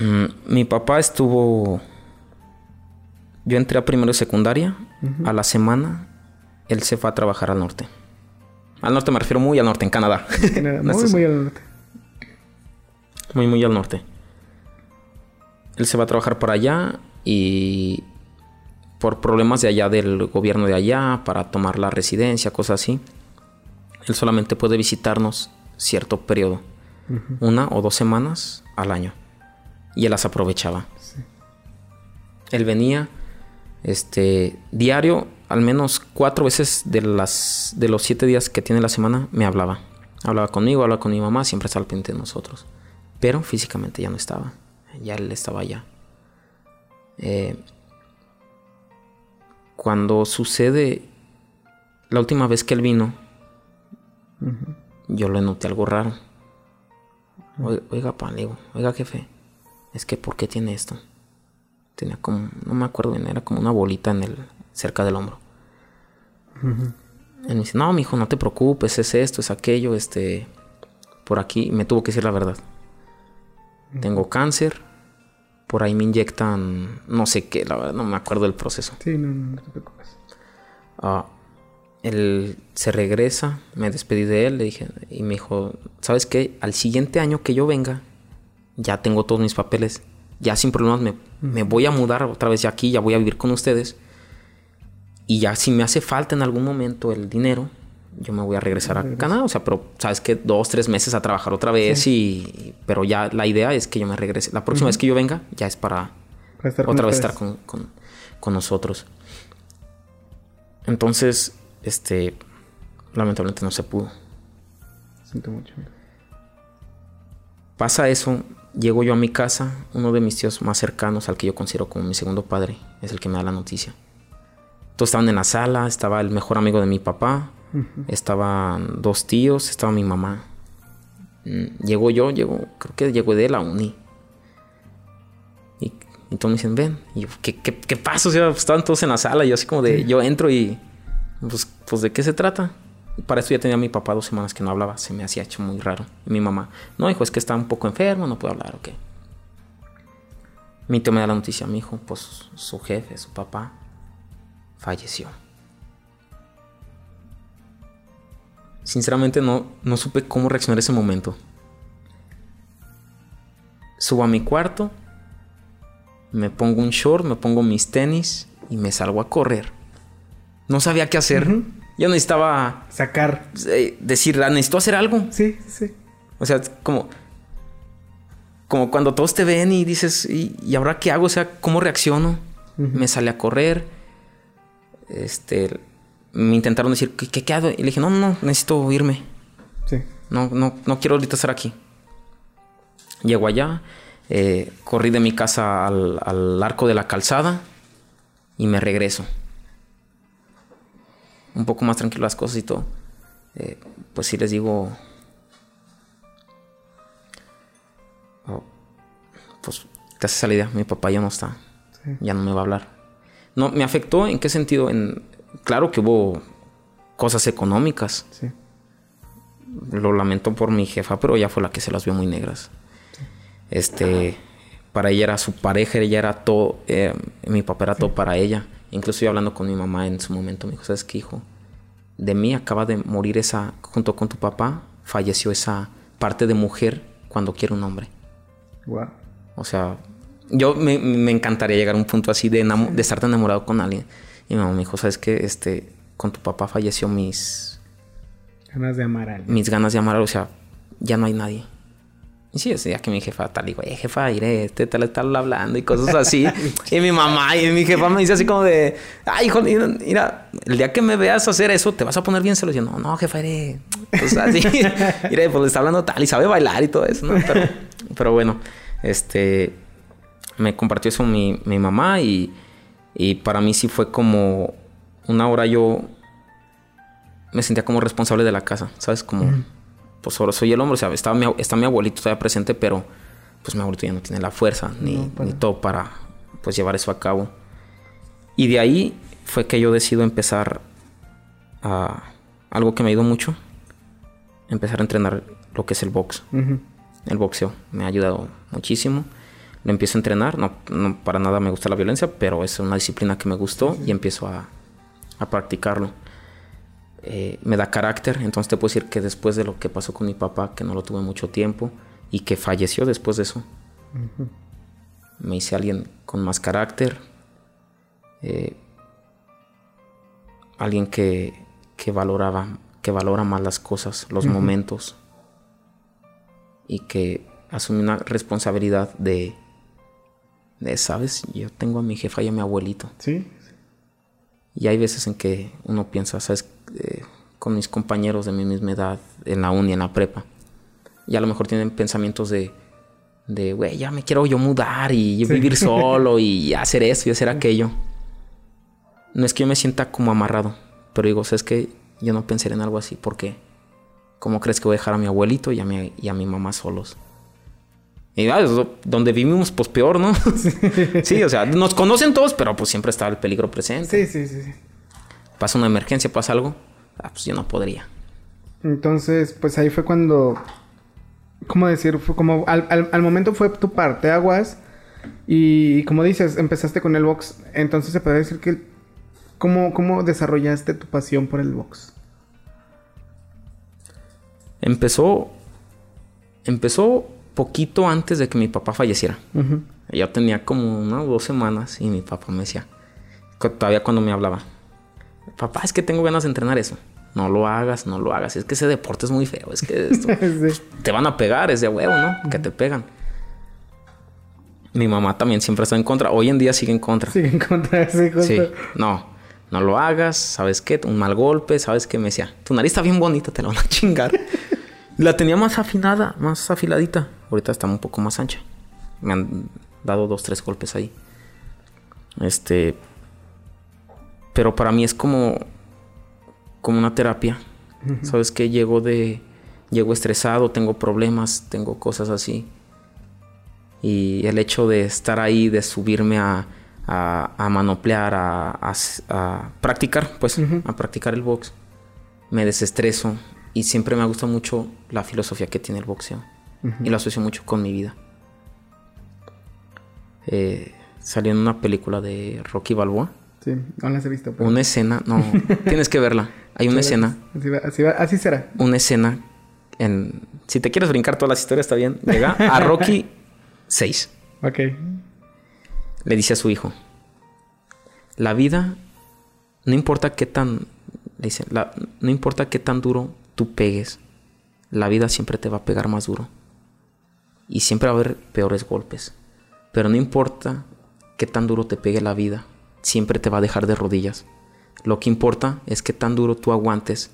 Mm, mi papá estuvo... Yo entré a primero de secundaria. A la semana, él se fue a trabajar al norte. Al norte me refiero muy al norte, en Canadá. muy, muy al norte. Muy, muy al norte. Él se va a trabajar por allá y por problemas de allá del gobierno de allá, para tomar la residencia, cosas así. Él solamente puede visitarnos cierto periodo, una o dos semanas al año. Y él las aprovechaba. Él venía, este, diario, al menos cuatro veces de, las, de los siete días que tiene la semana, me hablaba. Hablaba conmigo, hablaba con mi mamá, siempre estaba al pendiente de nosotros. Pero físicamente ya no estaba. Ya él estaba allá. Eh, cuando sucede la última vez que él vino, yo le noté algo raro. Oiga, pan, digo, oiga, jefe, es que ¿por qué tiene esto? Tenía como, no me acuerdo bien, era como una bolita en el, cerca del hombro. Él me dice, no, mijo, no te preocupes, es esto, es aquello, este, por aquí, me tuvo que decir la verdad. Tengo cáncer, por ahí me inyectan, no sé qué, la verdad, no me acuerdo del proceso. Sí, no, no, te preocupes. Ah, él se regresa, me despedí de él, le dije, y me dijo, ¿sabes qué? Al siguiente año que yo venga, ya tengo todos mis papeles, ya sin problemas me, me voy a mudar otra vez ya aquí, ya voy a vivir con ustedes. Y ya si me hace falta en algún momento el dinero, yo me voy a regresar a Canadá. O sea, pero sabes que dos, tres meses a trabajar otra vez y... Pero ya la idea es que yo me regrese. La próxima vez que yo venga ya es para, otra vez estar con, con, con, nosotros. Entonces, este... Lamentablemente no se pudo. Siento mucho. Pasa eso, llego yo a mi casa, uno de mis tíos más cercanos, al que yo considero como mi segundo padre, es el que me da la noticia. Todos estaban en la sala, estaba el mejor amigo de mi papá, estaban dos tíos, estaba mi mamá. Mm, llego yo, llego, creo que llego de la uni. Y, todos me dicen, ven. Y yo, ¿qué, qué, qué pasa? O sea, estaban todos en la sala y yo así como de, yo entro y, pues, pues, ¿de qué se trata? para eso ya tenía mi papá dos semanas que no hablaba, se me hacía hecho muy raro. Y mi mamá, no, hijo, es que está un poco enfermo, no puedo hablar, ok. Mi tío me da la noticia, mi hijo, pues su jefe, su papá, falleció. Sinceramente no, no supe cómo reaccionar ese momento. Subo a mi cuarto, me pongo un short, me pongo mis tenis y me salgo a correr. No sabía qué hacer. Yo necesitaba... Sacar. Eh, decir, ah, necesito hacer algo. Sí, sí. O sea, como... Como cuando todos te ven y dices, ¿y, ahora qué hago? O sea, ¿cómo reacciono? Me sale a correr. Este me intentaron decir, ¿qué, qué, hago? Y le dije, no, no, necesito irme. Sí. No, no, no quiero ahorita estar aquí. Llego allá, eh, corrí de mi casa al, arco de la calzada y me regreso. Un poco más tranquilo las cosas y todo. Eh, pues sí les digo, oh, pues te hace salida, mi papá ya no está, ya no me va a hablar. No, me afectó en qué sentido, en, claro que hubo cosas económicas. Sí. Lo lamento por mi jefa, pero ella fue la que se las vio muy negras. Este, para ella era su pareja, ella era todo, eh, mi papá era todo para ella. Incluso yo hablando con mi mamá en su momento, me dijo, ¿sabes qué, hijo? De mí acaba de morir esa, junto con tu papá, falleció esa parte de mujer cuando quiere un hombre. Wow. O sea, yo me, encantaría llegar a un punto así de, de estar tan enamorado con alguien. Y mi mamá me dijo, ¿sabes qué? Este, con tu papá falleció mis... Ganas de amar a alguien. Mis ganas de amar, o sea, ya no hay nadie. Y sí, ese día que mi jefa tal, digo, eh, jefa, iré, este tal está hablando y cosas así. y mi mamá y mi jefa me dice así como de, ay, hijo, mira, el día que me veas hacer eso, te vas a poner bien celoso. Y yo, no, no, jefa, iré. Pues así, iré, pues está hablando tal y sabe bailar y todo eso, ¿no? Pero, pero bueno, este, me compartió eso mi, mi mamá y y para mí sí fue como una hora yo me sentía como responsable de la casa, ¿sabes? Como, pues ahora soy el hombre, o sea, estaba mi, está mi abuelito todavía presente, pero pues mi abuelito ya no tiene la fuerza ni, ni todo para pues llevar eso a cabo. Y de ahí fue que yo decido empezar a algo que me ayudó mucho, empezar a entrenar lo que es el box, el boxeo. Me ha ayudado muchísimo lo empiezo a entrenar. No, para nada me gusta la violencia, pero es una disciplina que me gustó y empiezo a, practicarlo. Eh, me da carácter, entonces te puedo decir que después de lo que pasó con mi papá, que no lo tuve mucho tiempo y que falleció después de eso, me hice alguien con más carácter, eh, alguien que, que, valoraba, que valora más las cosas, los momentos y que asume una responsabilidad de ¿sabes? Yo tengo a mi jefa y a mi abuelito. Sí. Y hay veces en que uno piensa, ¿sabes? Eh, con mis compañeros de mi misma edad, en la uni, en la prepa. Y a lo mejor tienen pensamientos de, de, güey, ya me quiero yo mudar y vivir solo y hacer eso y hacer aquello. No es que yo me sienta como amarrado, pero digo, ¿sabes que Yo no pensaré en algo así porque, ¿cómo crees que voy a dejar a mi abuelito y a mi, y a mi mamá solos? Y ah, donde vivimos, pues peor, ¿no? Sí. o sea, nos conocen todos, pero pues siempre está el peligro presente. Sí, sí, sí. Pasa una emergencia, pasa algo, ah, pues yo no podría. Entonces, pues ahí fue cuando, ¿cómo decir? Fue como, al, al, momento fue tu parte, aguas. Y como dices, empezaste con el box. Entonces se puede decir que, ¿cómo, cómo desarrollaste tu pasión por el box? Empezó, empezó poquito antes de que mi papá falleciera. Ya tenía como una o dos semanas y mi papá me decía, todavía cuando me hablaba, papá, es que tengo ganas de entrenar eso. No lo hagas, no lo hagas. Es que ese deporte es muy feo. Es que te van a pegar, es de huevo, ¿no? Que te pegan. Mi mamá también siempre está en contra. Hoy en día sigue en contra. Sigue en contra, sí, sí. No, no lo hagas. ¿Sabes qué? Un mal golpe. ¿Sabes qué? Me decía, tu nariz está bien bonita, te la van a chingar. la tenía más afinada, más afiladita. Ahorita está un poco más ancha. Me han dado dos, tres golpes ahí. Este. Pero para mí es como. Como una terapia. ¿Sabes qué? Llego de. Llego estresado, tengo problemas, tengo cosas así. Y el hecho de estar ahí, de subirme a, a, manoplear, a, a, practicar, pues, a practicar el box, me desestreso. Y siempre me ha gustado mucho la filosofía que tiene el boxeo. Y lo asocio mucho con mi vida. Eh, salió en una película de Rocky Balboa. Sí, no las he visto. Una escena, no, tienes que verla. Hay una escena. Así, así, será. Una escena en... Si te quieres brincar todas las historias, está bien. Llega a Rocky 6. Ok. Le dice a su hijo, la vida, no importa qué tan... Le dice, no importa qué tan duro tú pegues, la vida siempre te va a pegar más duro y siempre va a haber peores golpes. Pero no importa qué tan duro te pegue la vida, siempre te va a dejar de rodillas. Lo que importa es que tan duro tú aguantes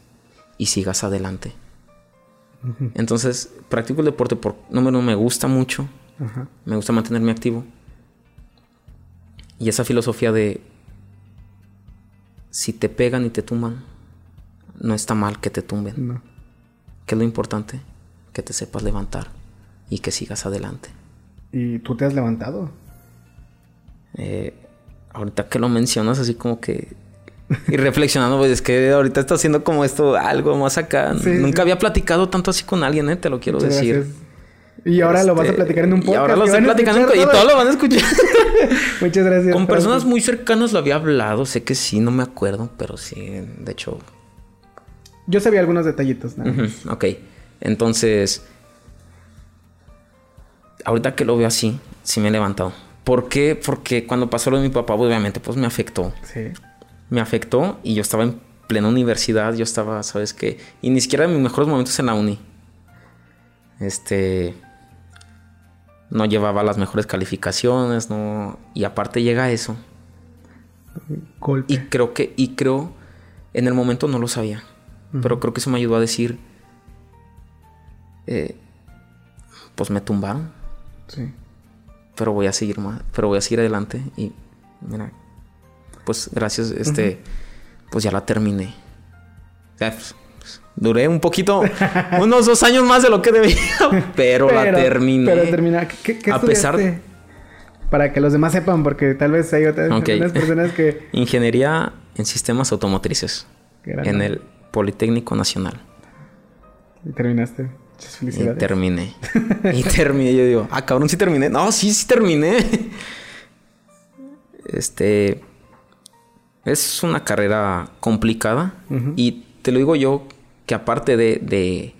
y sigas adelante. Entonces, practico el deporte por número uno, me gusta mucho. Me gusta mantenerme activo. Y esa filosofía de si te pegan y te tumban, no está mal que te tumben. No. ¿Qué es lo importante? Que te sepas levantar y que sigas adelante. ¿Y tú te has levantado? Eh, ahorita que lo mencionas así como que... Y reflexionando, pues es que ahorita está haciendo como esto algo más acá. Nunca había platicado tanto así con alguien, ¿eh? Te lo quiero decir. Y ahora lo vas a este, platicar en un podcast. Y ahora lo estoy platicando y todos lo van a escuchar. Muchas gracias. Con personas muy cercanas lo había hablado. Sé que sí, no me acuerdo, pero sí, de hecho. Yo sabía algunos detallitos. ok. Entonces, ahorita que lo veo así, sí me he levantado. ¿Por qué? Porque cuando pasó lo de mi papá, obviamente, pues me afectó. Sí. Me afectó y yo estaba en plena universidad, yo estaba, ¿sabes qué? Y ni siquiera en mis mejores momentos en la uni. Este. No llevaba las mejores calificaciones, no. Y aparte llega eso. Golpe. Y creo que, y creo, en el momento no lo sabía. Pero creo que eso me ayudó a decir. Eh, pues me tumbaron Sí. Pero voy a seguir más, pero voy a seguir adelante y mira, pues gracias, este, pues ya la terminé. Pues, duré un poquito, unos dos años más de lo que debía, pero, la terminé. Pero termina. ¿Qué, qué a pesar para que los demás sepan, porque tal vez hay otras personas que... Ingeniería en sistemas automotrices. En el Politécnico Nacional. ¿Y terminaste? Y terminé. y terminé. Yo digo, ah, cabrón, sí terminé. No, sí, sí terminé. Este. Es una carrera complicada. Y te lo digo yo, que aparte de,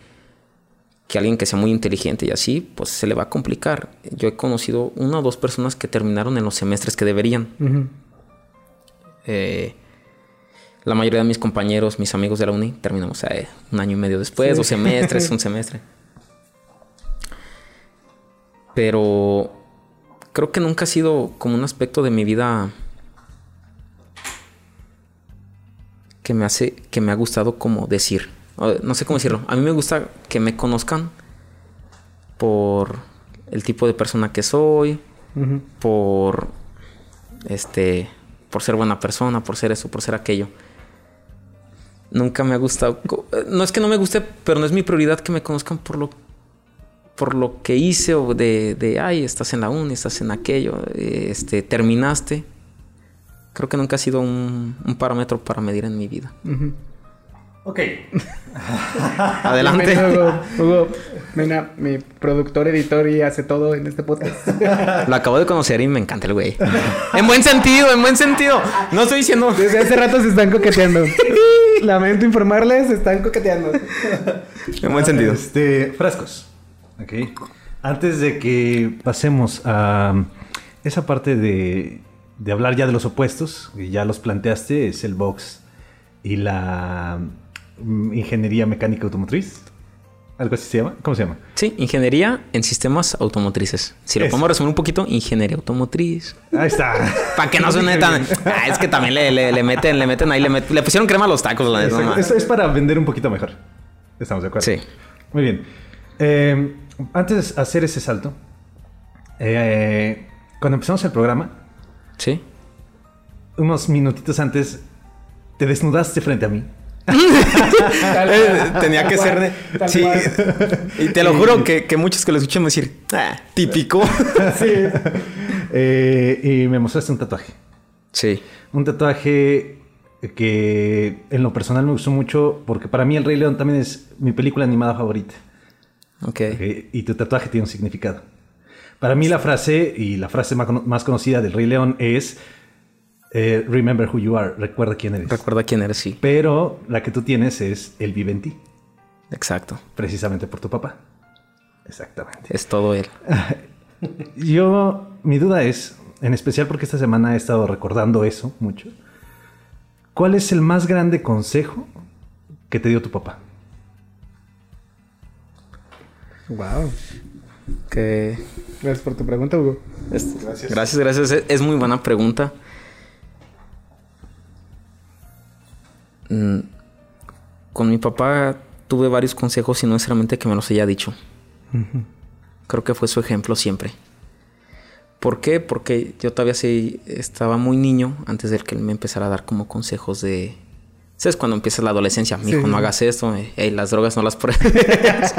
que alguien que sea muy inteligente y así, pues se le va a complicar. Yo he conocido una o dos personas que terminaron en los semestres que deberían. eh, la mayoría de mis compañeros, mis amigos de la uni, terminamos eh, un año y medio después, dos semestres, un semestre. Pero creo que nunca ha sido como un aspecto de mi vida que me hace, que me ha gustado como decir. No sé cómo decirlo. A mí me gusta que me conozcan por el tipo de persona que soy, por este, por ser buena persona, por ser eso, por ser aquello nunca me ha gustado. No es que no me guste, pero no es mi prioridad que me conozcan por lo por lo que hice o de, de ay, estás en la uni, estás en aquello, este, terminaste, creo que nunca ha sido un, parámetro para medir en mi vida. Ok. Adelante. Hugo, Mena, mi productor, editor y hace todo en este podcast. Lo acabo de conocer y me encanta el güey. en buen sentido, en buen sentido. No estoy diciendo. Desde hace rato se están coqueteando. Lamento informarles, se están coqueteando. en buen sentido. Este, frascos. Ok. Antes de que pasemos a esa parte de, de hablar ya de los opuestos, que ya los planteaste, es el box y la ingeniería mecánica automotriz. ¿Algo así se llama? ¿Cómo se llama? Sí, ingeniería en sistemas automotrices. Si lo podemos resumir un poquito, ingeniería automotriz. Ahí está. Para que no suene tan. Ah, es que también le, meten, le meten ahí, le, le pusieron crema a los tacos. La es, es, para vender un poquito mejor. Estamos de acuerdo. Sí. Muy bien. Eh, antes de hacer ese salto, eh, cuando empezamos el programa, sí. Unos minutitos antes, te desnudaste frente a mí. Tenía que ser. sí. Y te lo juro que, muchos que lo escuchan me decir, ah, típico. sí. Eh, y me mostraste un tatuaje. Sí. Un tatuaje que en lo personal me gustó mucho porque para mí El Rey León también es mi película animada favorita. Ok. y tu tatuaje tiene un significado. Para mí la frase y la frase más conocida del Rey León es eh, remember who you are, recuerda quién eres. Recuerda quién eres, sí. Pero la que tú tienes es el vive en ti. Exacto. Precisamente por tu papá. Exactamente. Es todo él. Yo, mi duda es, en especial porque esta semana he estado recordando eso mucho. ¿Cuál es el más grande consejo que te dio tu papá? Wow. Que... Gracias por tu pregunta, Hugo. gracias. Gracias, gracias. Es muy buena pregunta. Con mi papá tuve varios consejos y no necesariamente que me los haya dicho. Creo que fue su ejemplo siempre. ¿Por qué? Porque yo todavía sí estaba muy niño antes de que él me empezara a dar como consejos de... ¿Sabes? Cuando empieza la adolescencia, mi hijo, no hagas esto, eh, las drogas no las pruebes.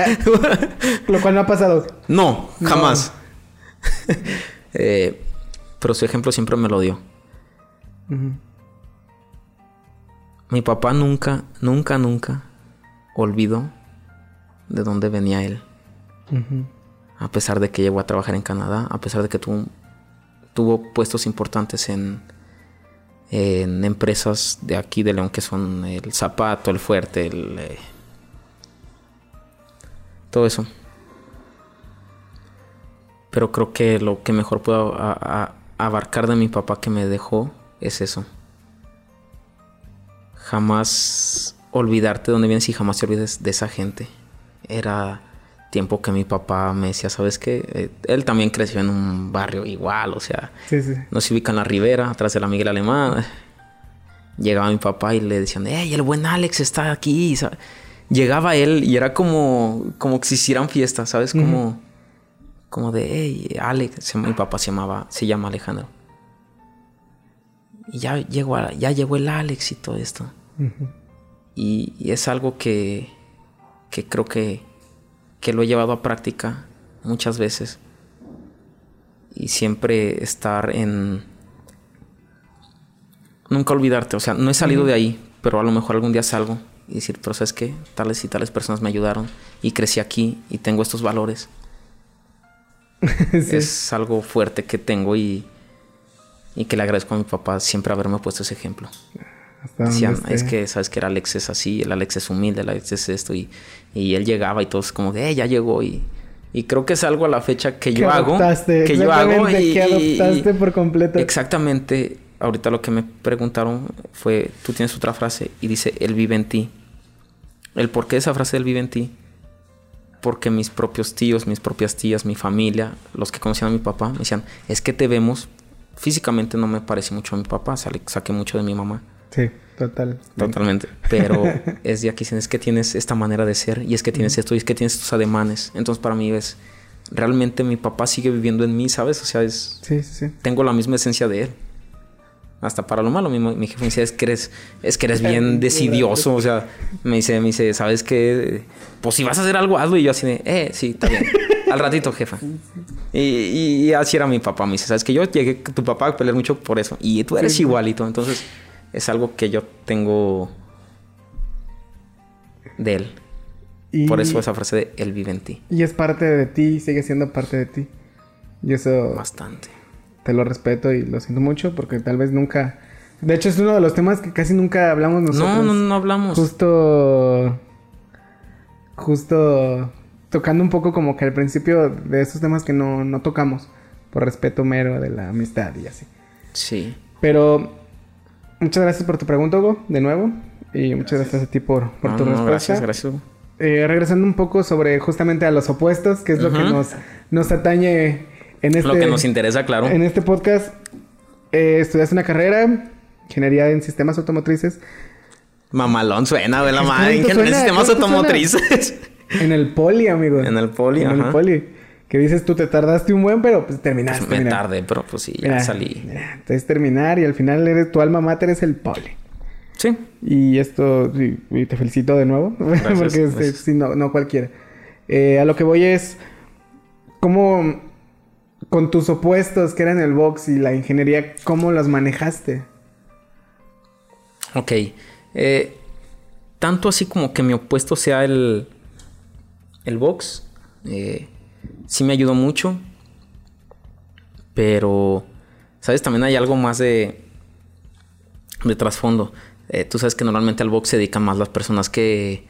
Lo cual no ha pasado. No, jamás. Eh, pero su ejemplo siempre me lo dio. Mi papá nunca, nunca, nunca olvidó de dónde venía él. A pesar de que llegó a trabajar en Canadá, a pesar de que tuvo, tuvo puestos importantes en, en empresas de aquí de León que son el zapato, el fuerte, el, eh, todo eso. Pero creo que lo que mejor puedo abarcar de mi papá que me dejó es eso jamás olvidarte de dónde vienes y jamás te olvides de esa gente. Era tiempo que mi papá me decía, ¿sabes qué? Eh, él también creció en un barrio igual, o sea, no se ubica en la ribera, atrás de la Miguel Alemán. Llegaba mi papá y le decían, ¡Ey, el buen Alex está aquí! Llegaba él y era como, como que se hicieran fiestas, ¿sabes? Como, como de, ¡Ey, Alex! Mi papá se llamaba, se llama Alejandro. Y ya llegó, ya llegó el Alex y todo esto. Y, es algo que, que creo que, que, lo he llevado a práctica muchas veces. Y siempre estar en... Nunca olvidarte, o sea, no he salido de ahí, pero a lo mejor algún día salgo y decir, pero sabes qué, tales y tales personas me ayudaron y crecí aquí y tengo estos valores. Es algo fuerte que tengo y, y que le agradezco a mi papá siempre haberme puesto ese ejemplo. Decían, es que sabes que el Alex es así, el Alex es humilde, el Alex es esto y, y él llegaba y todos como de, eh, ya llegó y, y creo que es algo a la fecha que, yo hago, que yo hago y, que adoptaste por completo. Exactamente. Ahorita lo que me preguntaron fue, tú tienes otra frase y dice, él vive en ti. El por qué esa frase él vive en ti. Porque mis propios tíos, mis propias tías, mi familia, los que conocían a mi papá, me decían, es que te vemos físicamente no me parece mucho a mi papá, saqué mucho de mi mamá. Sí, total. Totalmente. Pero es de aquí, es que tienes esta manera de ser y es que tienes esto y es que tienes estos ademanes. Entonces para mí es, realmente mi papá sigue viviendo en mí, ¿sabes? O sea, es... Sí, sí. Tengo la misma esencia de él. Hasta para lo malo, mi, mi jefe me dice, es que eres, es que eres bien decidioso. O sea, me dice, me dice, ¿sabes qué? Pues si vas a hacer algo, hazlo. Y yo así de, eh, sí, está bien. al ratito, jefa. Y, así era mi papá. Me dice, ¿sabes que Yo llegué tu papá a pelear mucho por eso. Y tú eres igualito. Entonces, es algo que yo tengo de él. Por eso esa frase de él vive en ti. Y es parte de ti, sigue siendo parte de ti. Y eso... Bastante. Te lo respeto y lo siento mucho porque tal vez nunca... De hecho, es uno de los temas que casi nunca hablamos nosotros. No, no, no hablamos. Justo... Justo tocando un poco como que al principio de esos temas que no, no tocamos. Por respeto mero de la amistad y así. Sí. Pero muchas gracias por tu pregunta, Hugo, de nuevo. Y muchas gracias, a ti por, por tu respuesta. Gracias, gracias. Eh, regresando un poco sobre justamente a los opuestos, que es lo que nos, nos atañe en este... Lo que nos interesa, claro. En este podcast, eh, estudiaste una carrera, ingeniería en sistemas automotrices. Mamalón suena, de la madre, ingeniería en sistemas automotrices. En el poli, amigo. En el poli, En el poli. Que dices tú te tardaste un buen, pero pues terminaste. Pues me tardé, pero pues sí, ya salí. entonces terminar y al final eres tu alma mater es el poli. Sí. Y esto, y te felicito de nuevo, porque este, no, no cualquiera. Eh, a lo que voy es, ¿cómo con tus opuestos que eran el box y la ingeniería, cómo los manejaste? Ok. Eh, tanto así como que mi opuesto sea el, el box, eh, sí me ayudó mucho, pero, ¿sabes? También hay algo más de, de trasfondo. Eh, tú sabes que normalmente al box se dedican más las personas que,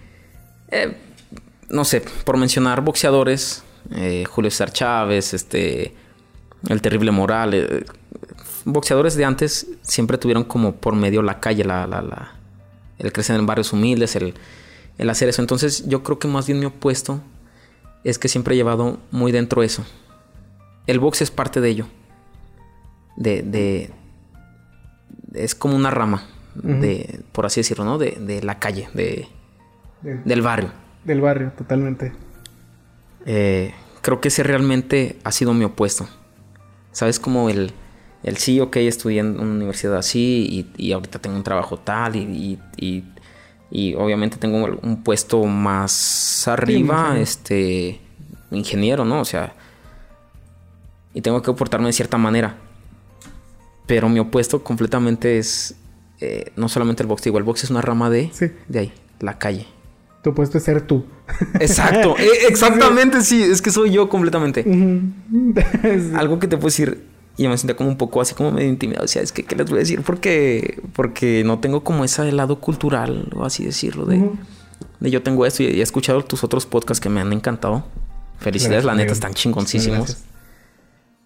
eh, no sé, por mencionar boxeadores, eh, Julio César Chávez, este, el terrible Moral, boxeadores de antes siempre tuvieron como por medio la calle, la, la, la el crecer en barrios humildes, el, el hacer eso. Entonces yo creo que más bien mi opuesto es que siempre he llevado muy dentro eso. El box es parte de ello. De, de es como una rama de, por así decirlo, ¿no? De, la calle, de, del barrio. Del barrio, totalmente. Eh, creo que ese realmente ha sido mi opuesto. ¿Sabes? Como el, el sí, ok, estudié en una universidad así y, ahorita tengo un trabajo tal y, y, y obviamente tengo un puesto más arriba, este, ingeniero, ¿no? O sea, y tengo que comportarme de cierta manera. Pero mi opuesto completamente es eh, no solamente el box, digo, el box es una rama de, de ahí, la calle. Tu puesto es ser tú. Exacto, e, exactamente, sí, es que soy yo completamente. Algo que te puedo decir, y me sentía como un poco así como medio intimidado. O sea, es que, ¿qué les voy a decir? Porque, porque no tengo como ese lado cultural, o así decirlo, de, de yo tengo esto y he escuchado tus otros podcasts que me han encantado. Felicidades, la neta, están chingoncísimos.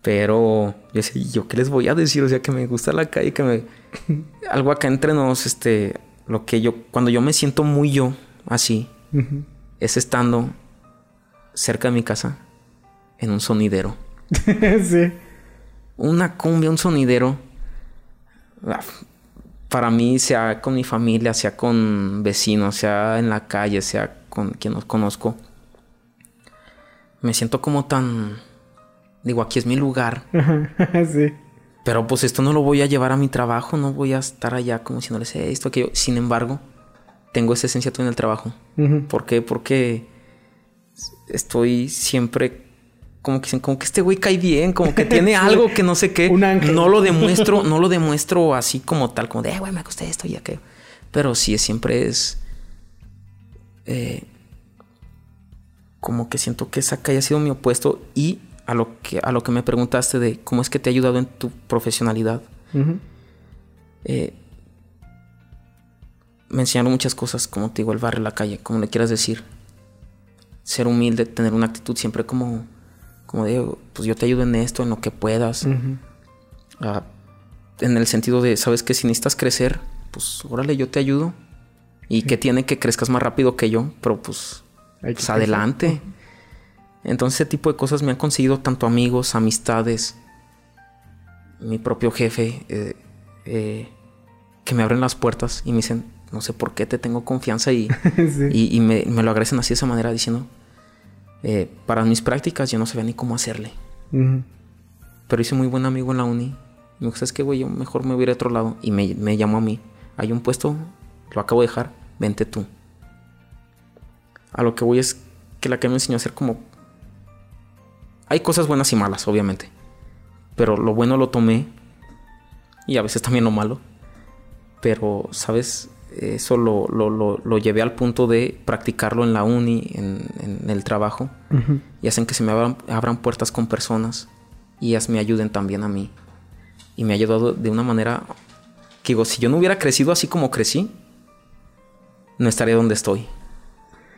Pero yo sé, ¿yo qué les voy a decir? O sea, que me gusta la calle, que me... Algo acá entre nos, este... Lo que yo... Cuando yo me siento muy yo, así, es estando cerca de mi casa, en un sonidero. sí. Una cumbia, un sonidero. Ah, para mí, sea con mi familia, sea con vecinos, sea en la calle, sea con quien nos conozco. Me siento como tan Digo, aquí es mi lugar. sí. Pero pues esto no lo voy a llevar a mi trabajo, no voy a estar allá como si no le sé esto, aquello. Sin embargo, tengo esa esencia tú en el trabajo. ¿Por qué? Porque estoy siempre como que, como que este güey cae bien, como que tiene algo que no sé qué. Un ángel. No lo demuestro, no lo demuestro así como tal, como de, eh, güey, me gusta esto y aquello. Pero sí, siempre es... Eh, como que siento que esa calle ha sido mi opuesto y a lo que, a lo que me preguntaste de cómo es que te ha ayudado en tu profesionalidad. Eh, me enseñaron muchas cosas, como te digo, el barrio, la calle, como le quieras decir. Ser humilde, tener una actitud siempre como, como de, pues yo te ayudo en esto, en lo que puedas. Ah, en el sentido de, sabes que si necesitas crecer, pues órale, yo te ayudo. Y que tiene que crezcas más rápido que yo, pero pues, pues adelante. Entonces ese tipo de cosas me han conseguido tanto amigos, amistades, mi propio jefe, eh, eh, que me abren las puertas y me dicen, no sé por qué te tengo confianza y, y, me, lo agradecen así de esa manera diciendo, eh, para mis prácticas yo no sabía ni cómo hacerle. Pero hice muy buen amigo en la uni. Me dijo, es que güey? Yo mejor me voy a ir a otro lado. Y me, me llamó a mí. Hay un puesto, lo acabo de dejar, vente tú. A lo que voy es que la que me enseñó a hacer como Hay cosas buenas y malas, obviamente. Pero lo bueno lo tomé y a veces también lo malo. Pero, ¿sabes? Eso lo, lo, lo, llevé al punto de practicarlo en la uni, en, en el trabajo. Y hacen que se me abran, abran, puertas con personas y ellas me ayuden también a mí. Y me ha ayudado de una manera que digo, si yo no hubiera crecido así como crecí, no estaría donde estoy.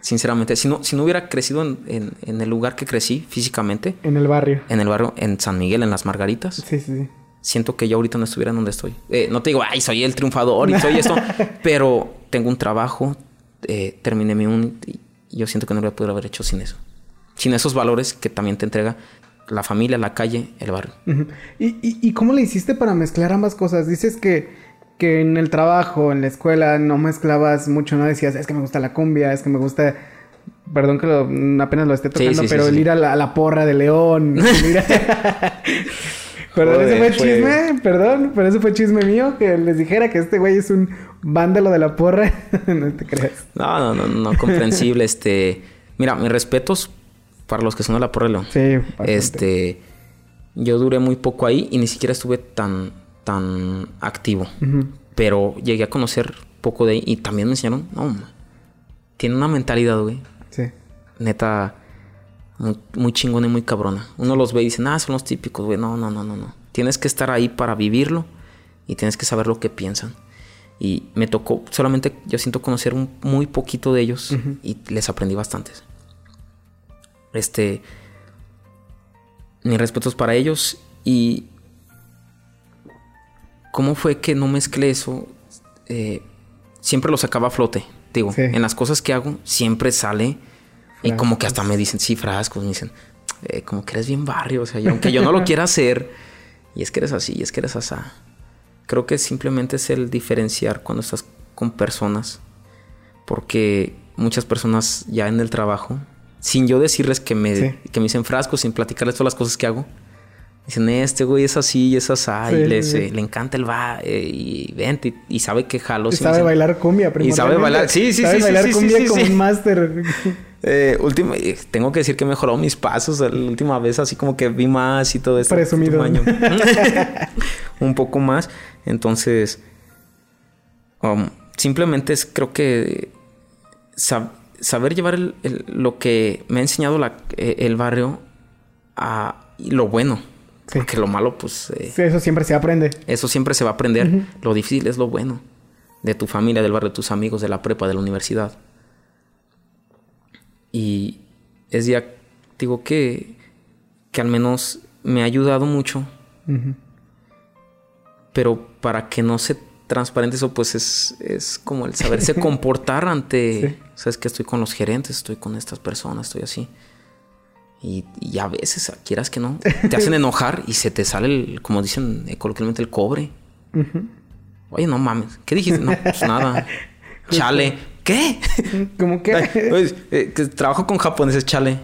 Sinceramente, si no, si no hubiera crecido en, en, el lugar que crecí físicamente. En el barrio. En el barrio, en San Miguel, en Las Margaritas. Sí, sí, sí. Siento que yo ahorita no estuviera en donde estoy. Eh, no te digo, ay, soy el triunfador y soy esto. pero tengo un trabajo, eh, terminé mi uni y yo siento que no lo voy haber hecho sin eso. Sin esos valores que también te entrega la familia, la calle, el barrio. ¿Y, y, y cómo le hiciste para mezclar ambas cosas? Dices que que en el trabajo, en la escuela, no mezclabas mucho, no decías, es que me gusta la cumbia, es que me gusta, perdón que lo, apenas lo esté tocando, pero el ir a la, porra de León. perdón, ese fue chisme, perdón, pero ese fue chisme mío, que les dijera que este güey es un vándalo de la porra. no te creas. No, no, no, no, comprensible. este, mira, mis respetos para los que son de la porra León. Sí, Este, yo duré muy poco ahí y ni siquiera estuve tan tan activo. Pero llegué a conocer poco de ahí y también me enseñaron, no, tiene una mentalidad, güey. Sí. Neta, muy, chingona y muy cabrona. Uno los ve y dice, ah, son los típicos, güey. No, no, no, no, no. Tienes que estar ahí para vivirlo y tienes que saber lo que piensan. Y me tocó, solamente yo siento conocer un, muy poquito de ellos y les aprendí bastantes. Este, mis respetos para ellos y ¿Cómo fue que no mezclé eso? Eh, siempre lo sacaba a flote. Digo, en las cosas que hago siempre sale. Y como que hasta me dicen, sí, frascos, me dicen, eh, como que eres bien barrio. O sea, aunque yo no lo quiera hacer, y es que eres así, y es que eres así. Creo que simplemente es el diferenciar cuando estás con personas. Porque muchas personas ya en el trabajo, sin yo decirles que me, que me dicen frascos, sin platicarles todas las cosas que hago, Dicen, este güey es así y es así. y le encanta el va eh, y vente y, sabe que jalo. Y sabe bailar cumbia, Y sabe bailar, sí, sí, sabe sí. bailar sí, cumbia como un máster. Eh, eh, tengo que decir que mejoró mis pasos. La última vez así como que vi más y todo eso. Presumido. un poco más. Entonces, um, simplemente es creo que saber llevar lo que me ha enseñado el barrio a lo bueno. Porque lo malo, pues... Eh, sí, eso siempre se aprende. Eso siempre se va a aprender. Lo difícil es lo bueno. De tu familia, del barrio, de tus amigos, de la prepa, de la universidad. Y es ya, digo que, que al menos me ha ayudado mucho. Pero para que no se transparente eso, pues es, es como el saberse comportar ante... Sabes que estoy con los gerentes, estoy con estas personas, estoy así. Y, a veces, quieras que no, te hacen enojar y se te sale, el, como dicen coloquialmente, el cobre. Oye, no mames, ¿qué dijiste? No, pues nada. Chale. ¿Qué? ¿Cómo qué? Pues, eh, que trabajo con japoneses, chale.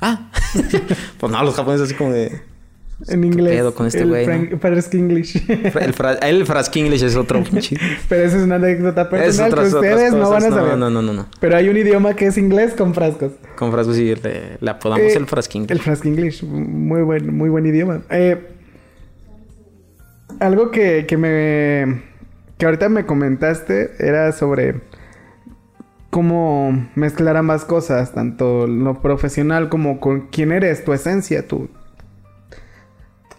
Ah. pues no, los japoneses así como de... En inglés. pedo con este güey? El Frask English. El, fra el Frask English es otro. Pero esa es una anécdota personal que ustedes no van a saber. No, no, no, no. Pero hay un idioma que es inglés con frascos. Con frascos sí. Le, apodamos eh, el Frask English. El Frask English. Muy buen, muy buen idioma. Eh, algo que, que me... Que ahorita me comentaste era sobre cómo mezclar ambas cosas, tanto lo profesional como con quién eres, tu esencia, tu,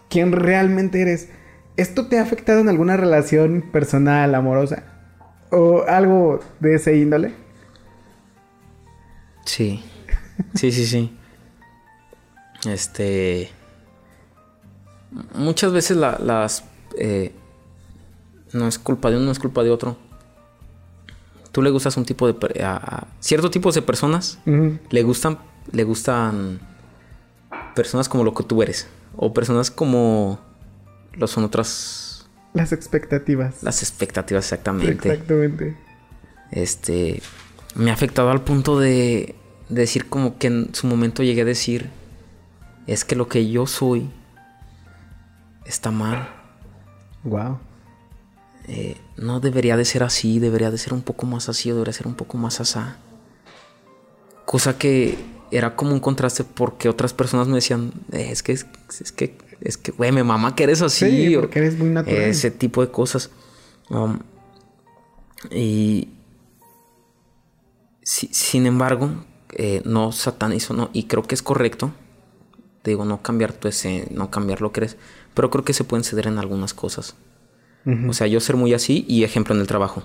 quién realmente eres. ¿Esto te ha afectado en alguna relación personal, amorosa? ¿O algo de ese índole? Sí. Sí, sí, sí. Este. Muchas veces las. Eh, no es culpa de uno, no es culpa de otro. Tú le gustas un tipo de. A, cierto tipo de personas. Le gustan. Le gustan. Personas como lo que tú eres. O personas como lo son otras... Las expectativas. Las expectativas, exactamente. Exactamente. Este... Me ha afectado al punto de, decir como que en su momento llegué a decir, es que lo que yo soy está mal. Wow. Eh, no debería de ser así, debería de ser un poco más así o debería ser un poco más asá. Cosa que era como un contraste porque otras personas me decían, "Eh, es que, es, es que, es que, güey, me mamá que eres así. Sí, o porque eres muy natural. Ese tipo de cosas. Um, y si- sin embargo, eh, no satanizo, no, y creo que es correcto. Digo, no cambiar tu ese, no cambiar lo que eres, pero creo que se pueden ceder en algunas cosas. O sea, yo ser muy así y ejemplo en el trabajo.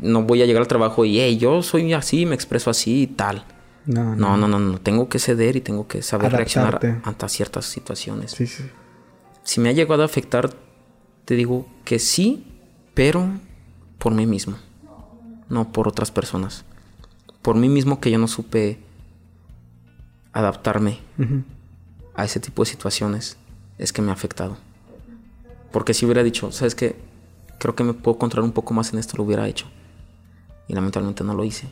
no voy a llegar al trabajo y, hey, yo soy así, me expreso así y tal. No, No, no, no, no. Tengo que ceder y tengo que saber reaccionar ante ciertas situaciones. Sí, sí. Si me ha llegado a afectar, te digo que sí, pero por mí mismo. No por otras personas. Por mí mismo que yo no supe adaptarme a ese tipo de situaciones. Es que me ha afectado. Porque si hubiera dicho, ¿sabes qué? Creo que me puedo controlar un poco más en esto, lo hubiera hecho. Y lamentablemente no lo hice.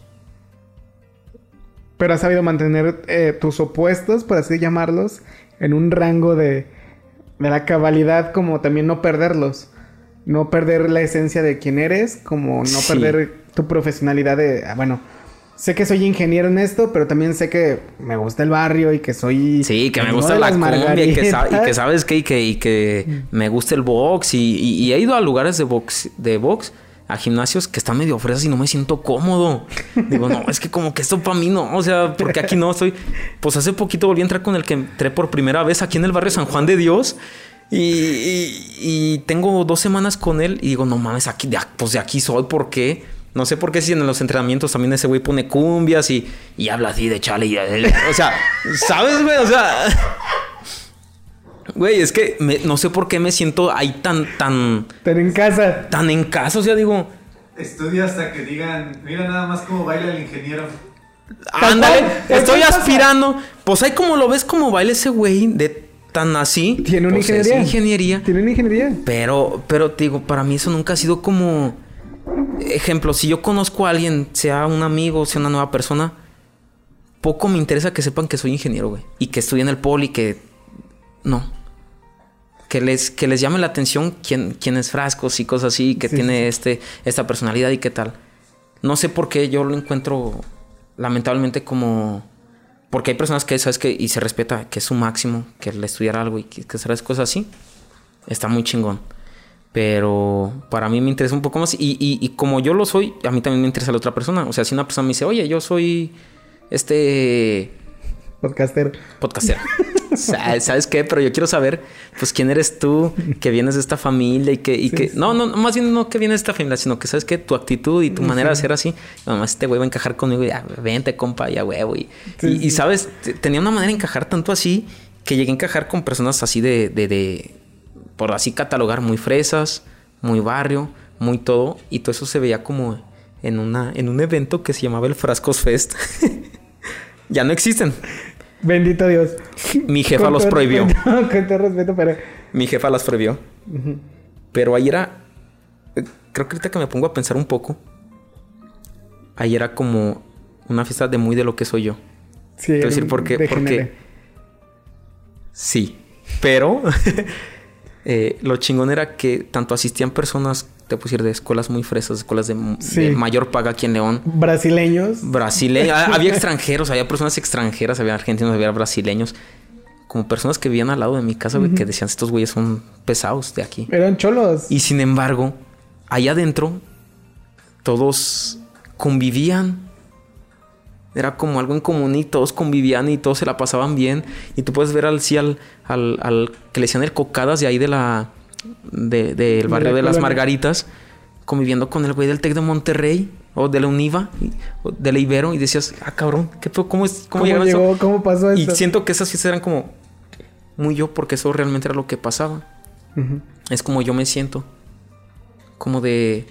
Pero has sabido mantener eh, tus opuestos, por así llamarlos, en un rango de, de la cabalidad, como también no perderlos. No perder la esencia de quién eres, como no Sí. perder tu profesionalidad de, ah, bueno, sé que soy ingeniero en esto, pero también sé que me gusta el barrio y que soy... Sí, que me gusta la cumbia y que, y sabes que, y que, y que me gusta el box y, y- y he ido a lugares de box, de box, a gimnasios que están medio fresas y no me siento cómodo. Digo, no, es que como que esto para mí no, o sea, porque aquí no estoy. Pues hace poquito volví a entrar con el que entré por primera vez aquí en el barrio San Juan de Dios. Y, y- y tengo dos semanas con él y digo, no mames, aquí, de, pues de aquí soy, ¿por qué? No sé por qué si en los entrenamientos también ese güey pone cumbias y, y habla así de chale y o sea, ¿sabes, güey? O sea, güey, es que me- no sé por qué me siento ahí tan, tan, Pero en casa. tan en casa, o sea, digo, Estudia hasta que digan, mira nada más cómo baila el ingeniero. ándale, estoy pasa. aspirando. Pues ahí como lo ves, como baila ese güey de tan así. Tiene una pues es ingeniería. ingeniería. Tiene una ingeniería. Pero, pero te digo, para mí eso nunca ha sido como. Ejemplo, si yo conozco a alguien, sea un amigo, sea una nueva persona, poco me interesa que sepan que soy ingeniero, güey. Y que estudié en el poli, que. No. Que les, que les llame la atención quién, quién es Frascos y cosas así, que Sí, tiene este, esta personalidad y qué tal. No sé por qué yo lo encuentro, lamentablemente, como. Porque hay personas que, ¿sabes que Y se respeta que es su máximo, que le estudiar algo y que, que hacer cosas así. Está muy chingón. Pero para mí me interesa un poco más. Y, y- y como yo lo soy, a mí también me interesa la otra persona. O sea, si una persona me dice, oye, yo soy este Podcaster. podcastero. Sa- ¿Sabes qué? Pero yo quiero saber, pues, quién eres tú, que vienes de esta familia y que... Y Sí, que sí. No, no, más bien no que vienes de esta familia, sino que, ¿sabes qué? Tu actitud y tu manera de ser así. Nomás este güey va a encajar conmigo y ya, vente, compa, ya huevo. Y, y-. ¿sabes? Te- Tenía una manera de encajar tanto así que llegué a encajar con personas así de... de, de por así catalogar, muy fresas, muy barrio, muy todo. Y todo eso se veía como en, una, en un evento que se llamaba el Frascos Fest. ya no existen. Bendito Dios. Mi jefa Con los prohibió. respeto, Con todo respeto, pero. Mi jefa las prohibió. Pero ahí era. eh, Creo que ahorita que me pongo a pensar un poco. Ahí era como una fiesta de muy de lo que soy yo. Sí, a decir por qué. degeneré. Porque. Sí. Pero. eh, lo chingón era que tanto asistían personas, te puedo decir, de escuelas muy fresas, escuelas de, mayor paga aquí en León. Brasileños. Brasileños. Ah, había extranjeros, había personas extranjeras, había argentinos, había brasileños. Como personas que vivían al lado de mi casa, güey, que decían, estos güeyes son pesados de aquí. Eran cholos. Y sin embargo, allá adentro, todos convivían. Era como algo en común y todos convivían y todos se la pasaban bien. Y tú puedes ver al, sí, al, al, al que le decían el cocadas de ahí de la. de- del barrio la de las. Margaritas, conviviendo con el güey del Tec de Monterrey o de la Univa, y- o de la Ibero, y decías, ah, cabrón, ¿qué, fue? ¿cómo, es, cómo, ¿Cómo, a eso?". llegó? ¿Cómo pasó Y eso? siento que esas fiestas eran como muy yo, porque eso realmente era lo que pasaba. Es como yo me siento. Como de.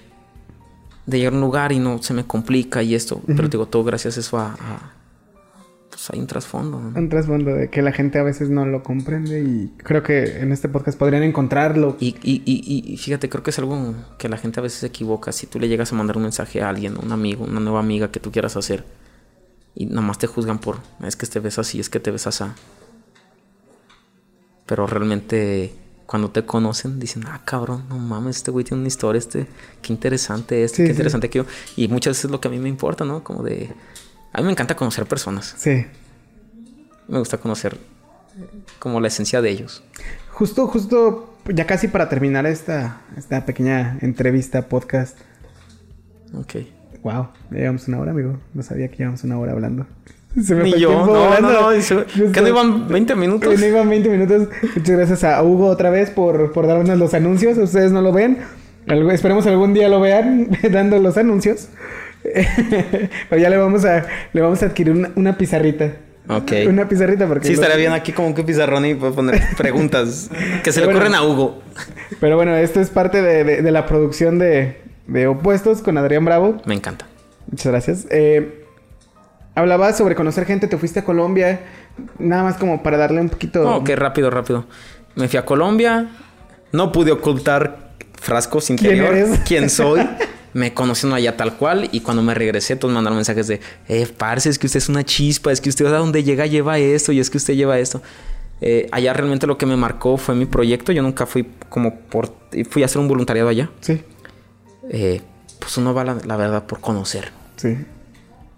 De llegar a un lugar y no se me complica y esto. Pero digo, todo gracias a eso a. a- pues hay un trasfondo. ¿no? Un trasfondo de que la gente a veces no lo comprende y creo que en este podcast podrían encontrarlo. Y, y, y, y fíjate, creo que es algo que la gente a veces se equivoca. Si tú le llegas a mandar un mensaje a alguien, un amigo, una nueva amiga que tú quieras hacer, y nada más te juzgan por es que te ves así, es que te ves así. Pero realmente, cuando te conocen, dicen, ah, cabrón, no mames, este güey tiene una historia, este, qué interesante este, Sí, qué sí. interesante aquello. Y muchas veces es lo que a mí me importa, ¿no? Como de. A mí me encanta conocer personas. Sí. Me gusta conocer como la esencia de ellos. Justo, justo, ya casi para terminar esta, esta pequeña entrevista, podcast. Ok. Wow, ya llevamos una hora, amigo. No sabía que llevamos una hora hablando. Se me Ni yo, no, no, no, eso, que no iban 20 minutos. no iban 20 minutos. Muchas gracias a Hugo otra vez por, por darnos los anuncios. Ustedes no lo ven. esperemos algún día lo vean dando los anuncios. Pero ya le vamos a, le vamos a adquirir una, pizarrita. Ok. Una pizarrita porque... Sí, estaría bien aquí como que pizarrón y puedo poner preguntas que se le ocurren a Hugo. Pero bueno, esto es parte de, de, la producción de, de, Opuestos con Adrián Bravo. Me encanta. Muchas gracias. Eh, Hablabas sobre conocer gente, te fuiste a Colombia, nada más como para darle un poquito... No, qué rápido, rápido. Me fui a Colombia, no pude ocultar frascos interior, quién, soy. me conocieron allá tal cual y cuando me regresé todos mandaron mensajes de, eh, parce, es que usted es una chispa, es que usted a donde llega lleva esto y es que usted lleva esto. Eh, allá realmente lo que me marcó fue mi proyecto. Yo nunca fui como por... Fui a hacer un voluntariado allá. Sí. Eh, pues uno va, la, la verdad, por conocer. Sí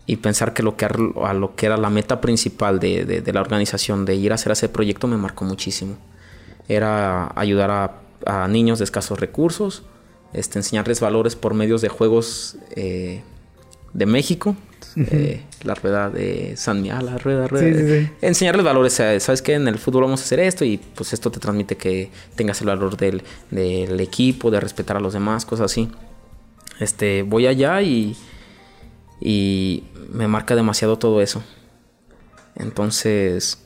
y pensar que lo que, a lo que era la meta principal de, de, la organización, de ir a hacer ese proyecto, me marcó muchísimo. Era ayudar a, a niños de escasos recursos, este, enseñarles valores por medios de juegos eh, de México, eh, la rueda de San Miguel, la rueda, rueda. Enseñarles valores, sabes que en el fútbol vamos a hacer esto y pues esto te transmite que tengas el valor del, del equipo, de respetar a los demás, cosas así. Este, voy allá y y me marca demasiado todo eso. Entonces,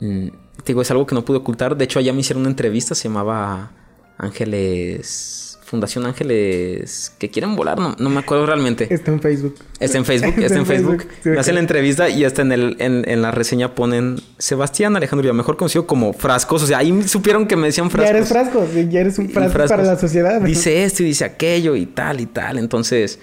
mm, digo, es algo que no pude ocultar. De hecho, allá me hicieron una entrevista, se llamaba Ángeles, Fundación Ángeles que quieren volar, no, me acuerdo realmente. Está en Facebook. Está en Facebook, está, en Facebook. me hacen la entrevista y hasta en, el, en, la reseña ponen Sebastián Alejandro mejor conocido como Frascos. O sea, ahí supieron que me decían Frascos. Ya eres Frascos, ya eres un frasco para la sociedad. Dice esto y dice aquello y tal y tal. Entonces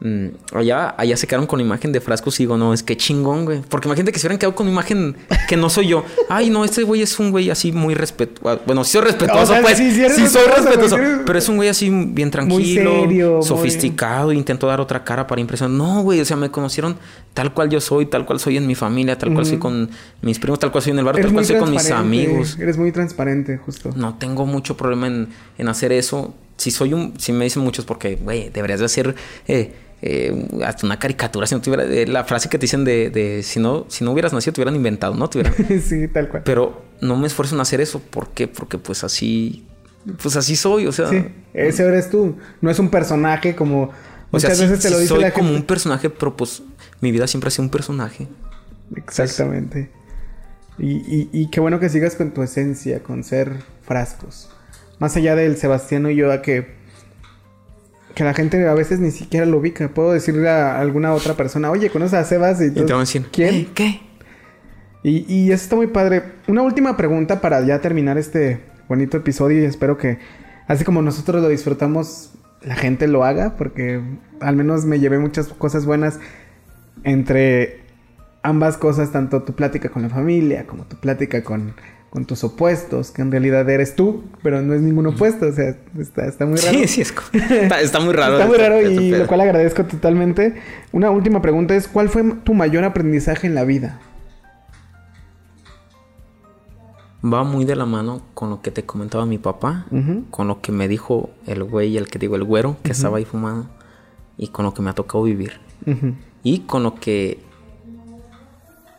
Mm, allá, allá se quedaron con imagen de frascos y digo, no, es que chingón, güey. Porque imagínate que se hubieran quedado con imagen que no soy yo. Ay, no, este güey es un güey así muy respetuoso. Bueno, sí soy respetuoso, pues. Sí, soy respetuoso. Pero es un güey así bien tranquilo, sofisticado. Intento dar otra cara para impresionar. No, güey, o sea, me conocieron tal cual yo soy, tal cual soy en mi familia, tal cual soy con mis primos, tal cual soy en el barrio, tal cual soy con mis amigos. Eres muy transparente, justo. No tengo mucho problema en, en hacer eso. Si soy un, si me dicen muchos porque, güey, deberías de hacer eh, eh, hasta una caricatura, si no tuviera eh, la frase que te dicen de, si no si no hubieras nacido te hubieran inventado, ¿no? sí, tal cual. Pero no me esfuerzo en hacer eso, ¿por qué? Porque pues así pues así soy, o sea, sí, ese eres tú, no es un personaje como muchas veces te lo dice soy como un personaje, pero pues mi vida siempre ha sido un personaje. Exactamente. y, y, qué bueno que sigas con tu esencia, con ser frascos. Más allá del Sebastián y yo, a que que la gente a veces ni siquiera lo ubica. Puedo decirle a alguna otra persona, oye, ¿conoces a Sebas? Y, te van a decir, ¿quién? ¿Qué? Y, y eso está muy padre. Una última pregunta para ya terminar este bonito episodio y espero que, así como nosotros lo disfrutamos, la gente lo haga, porque al menos me llevé muchas cosas buenas entre ambas cosas, tanto tu plática con la familia como tu plática con con tus opuestos, que en realidad eres tú, pero no es ningún opuesto, o sea, está, muy raro. Sí, sí, es, está, muy raro. está muy raro y lo cual agradezco totalmente. Una última pregunta es, ¿cuál fue tu mayor aprendizaje en la vida? Va muy de la mano con lo que te comentaba mi papá, con lo que me dijo el güey, el que digo, el güero, que estaba ahí fumando, y con lo que me ha tocado vivir. Y con lo que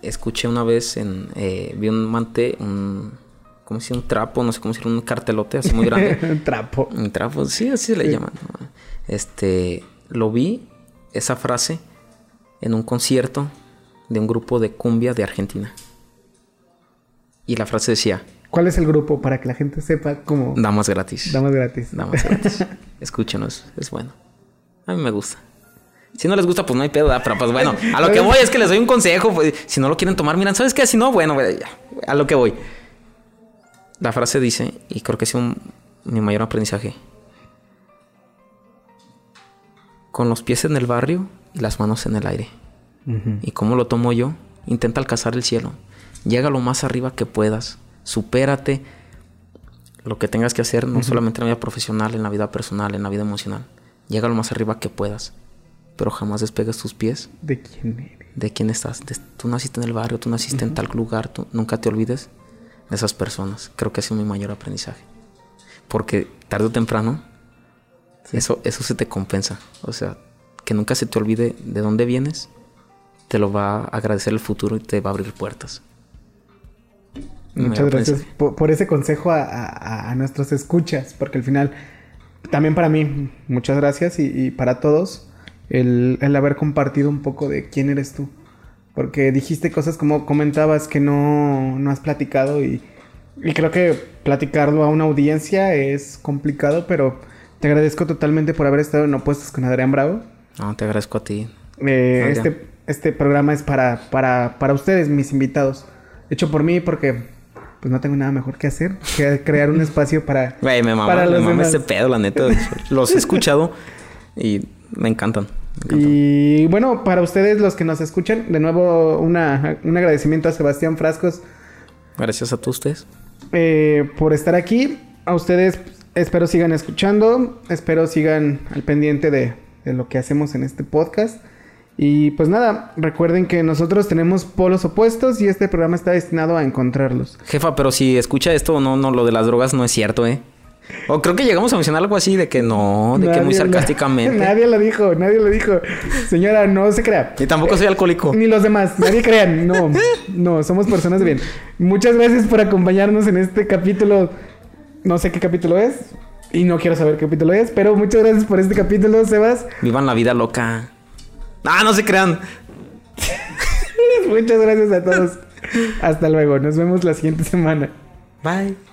escuché una vez en. Eh, vi un mante, un. ¿Cómo se Un trapo, no sé cómo decir, un cartelote así muy grande. un trapo. Un trapo, sí, así se le llaman. Este. Lo vi, esa frase, en un concierto de un grupo de cumbia de Argentina. Y la frase decía. ¿Cuál es el grupo para que la gente sepa cómo. Damas gratis. Damas gratis. Damas gratis. Escúchenos, es bueno. A mí me gusta. Si no les gusta, pues no hay pedo, pero pues bueno, a lo que voy es que les doy un consejo. Pues, si no lo quieren tomar, miran, ¿sabes qué? Si no, bueno, a lo que voy. La frase dice, y creo que es un, mi mayor aprendizaje. Con los pies en el barrio y las manos en el aire. ¿Y cómo lo tomo yo? Intenta alcanzar el cielo. Llega lo más arriba que puedas. Supérate lo que tengas que hacer, no solamente en la vida profesional, en la vida personal, en la vida emocional. Llega lo más arriba que puedas pero jamás despegas tus pies. ¿De quién eres? De quién estás. tú naciste en el barrio, tú naciste en tal lugar, tú nunca te olvides de esas personas. Creo que ha sido mi mayor aprendizaje. Porque tarde o temprano, eso, eso se te compensa. O sea, que nunca se te olvide de dónde vienes, te lo va a agradecer el futuro y te va a abrir puertas. Muchas gracias por, ese consejo a, nuestros escuchas, porque al final, también para mí, muchas gracias y, para todos, el, haber compartido un poco de quién eres tú. Porque dijiste cosas como comentabas que no, no has platicado y, y creo que platicarlo a una audiencia es complicado, pero te agradezco totalmente por haber estado en Opuestos con Adrián Bravo. No, te agradezco a ti. Eh, este, este programa es para, para, para ustedes, mis invitados. Hecho por mí porque pues no tengo nada mejor que hacer que crear un espacio para. Güey, me mama, me mama este pedo, la neta. los he escuchado y me encantan. Y bueno, para ustedes los que nos escuchan, de nuevo una, un agradecimiento a Sebastián Frascos. Gracias a todos ustedes. Eh, por estar aquí. A ustedes espero sigan escuchando. Espero sigan al pendiente de, de lo que hacemos en este podcast. Y pues nada, recuerden que nosotros tenemos polos opuestos y este programa está destinado a encontrarlos. Jefa, pero si escucha esto, no, no, lo de las drogas no es cierto, ¿eh? O creo que llegamos a mencionar algo así de que no, de que muy sarcásticamente. Nadie lo dijo, nadie lo dijo. Señora, no se crea. Y tampoco soy alcohólico. Ni los demás, nadie crean. No, no, somos personas de bien. Muchas gracias por acompañarnos en este capítulo. No sé qué capítulo es. Y no quiero saber qué capítulo es, pero muchas gracias por este capítulo, Sebas. Vivan la vida loca. Ah, no se crean. Muchas gracias a todos. Hasta luego. Nos vemos la siguiente semana. Bye.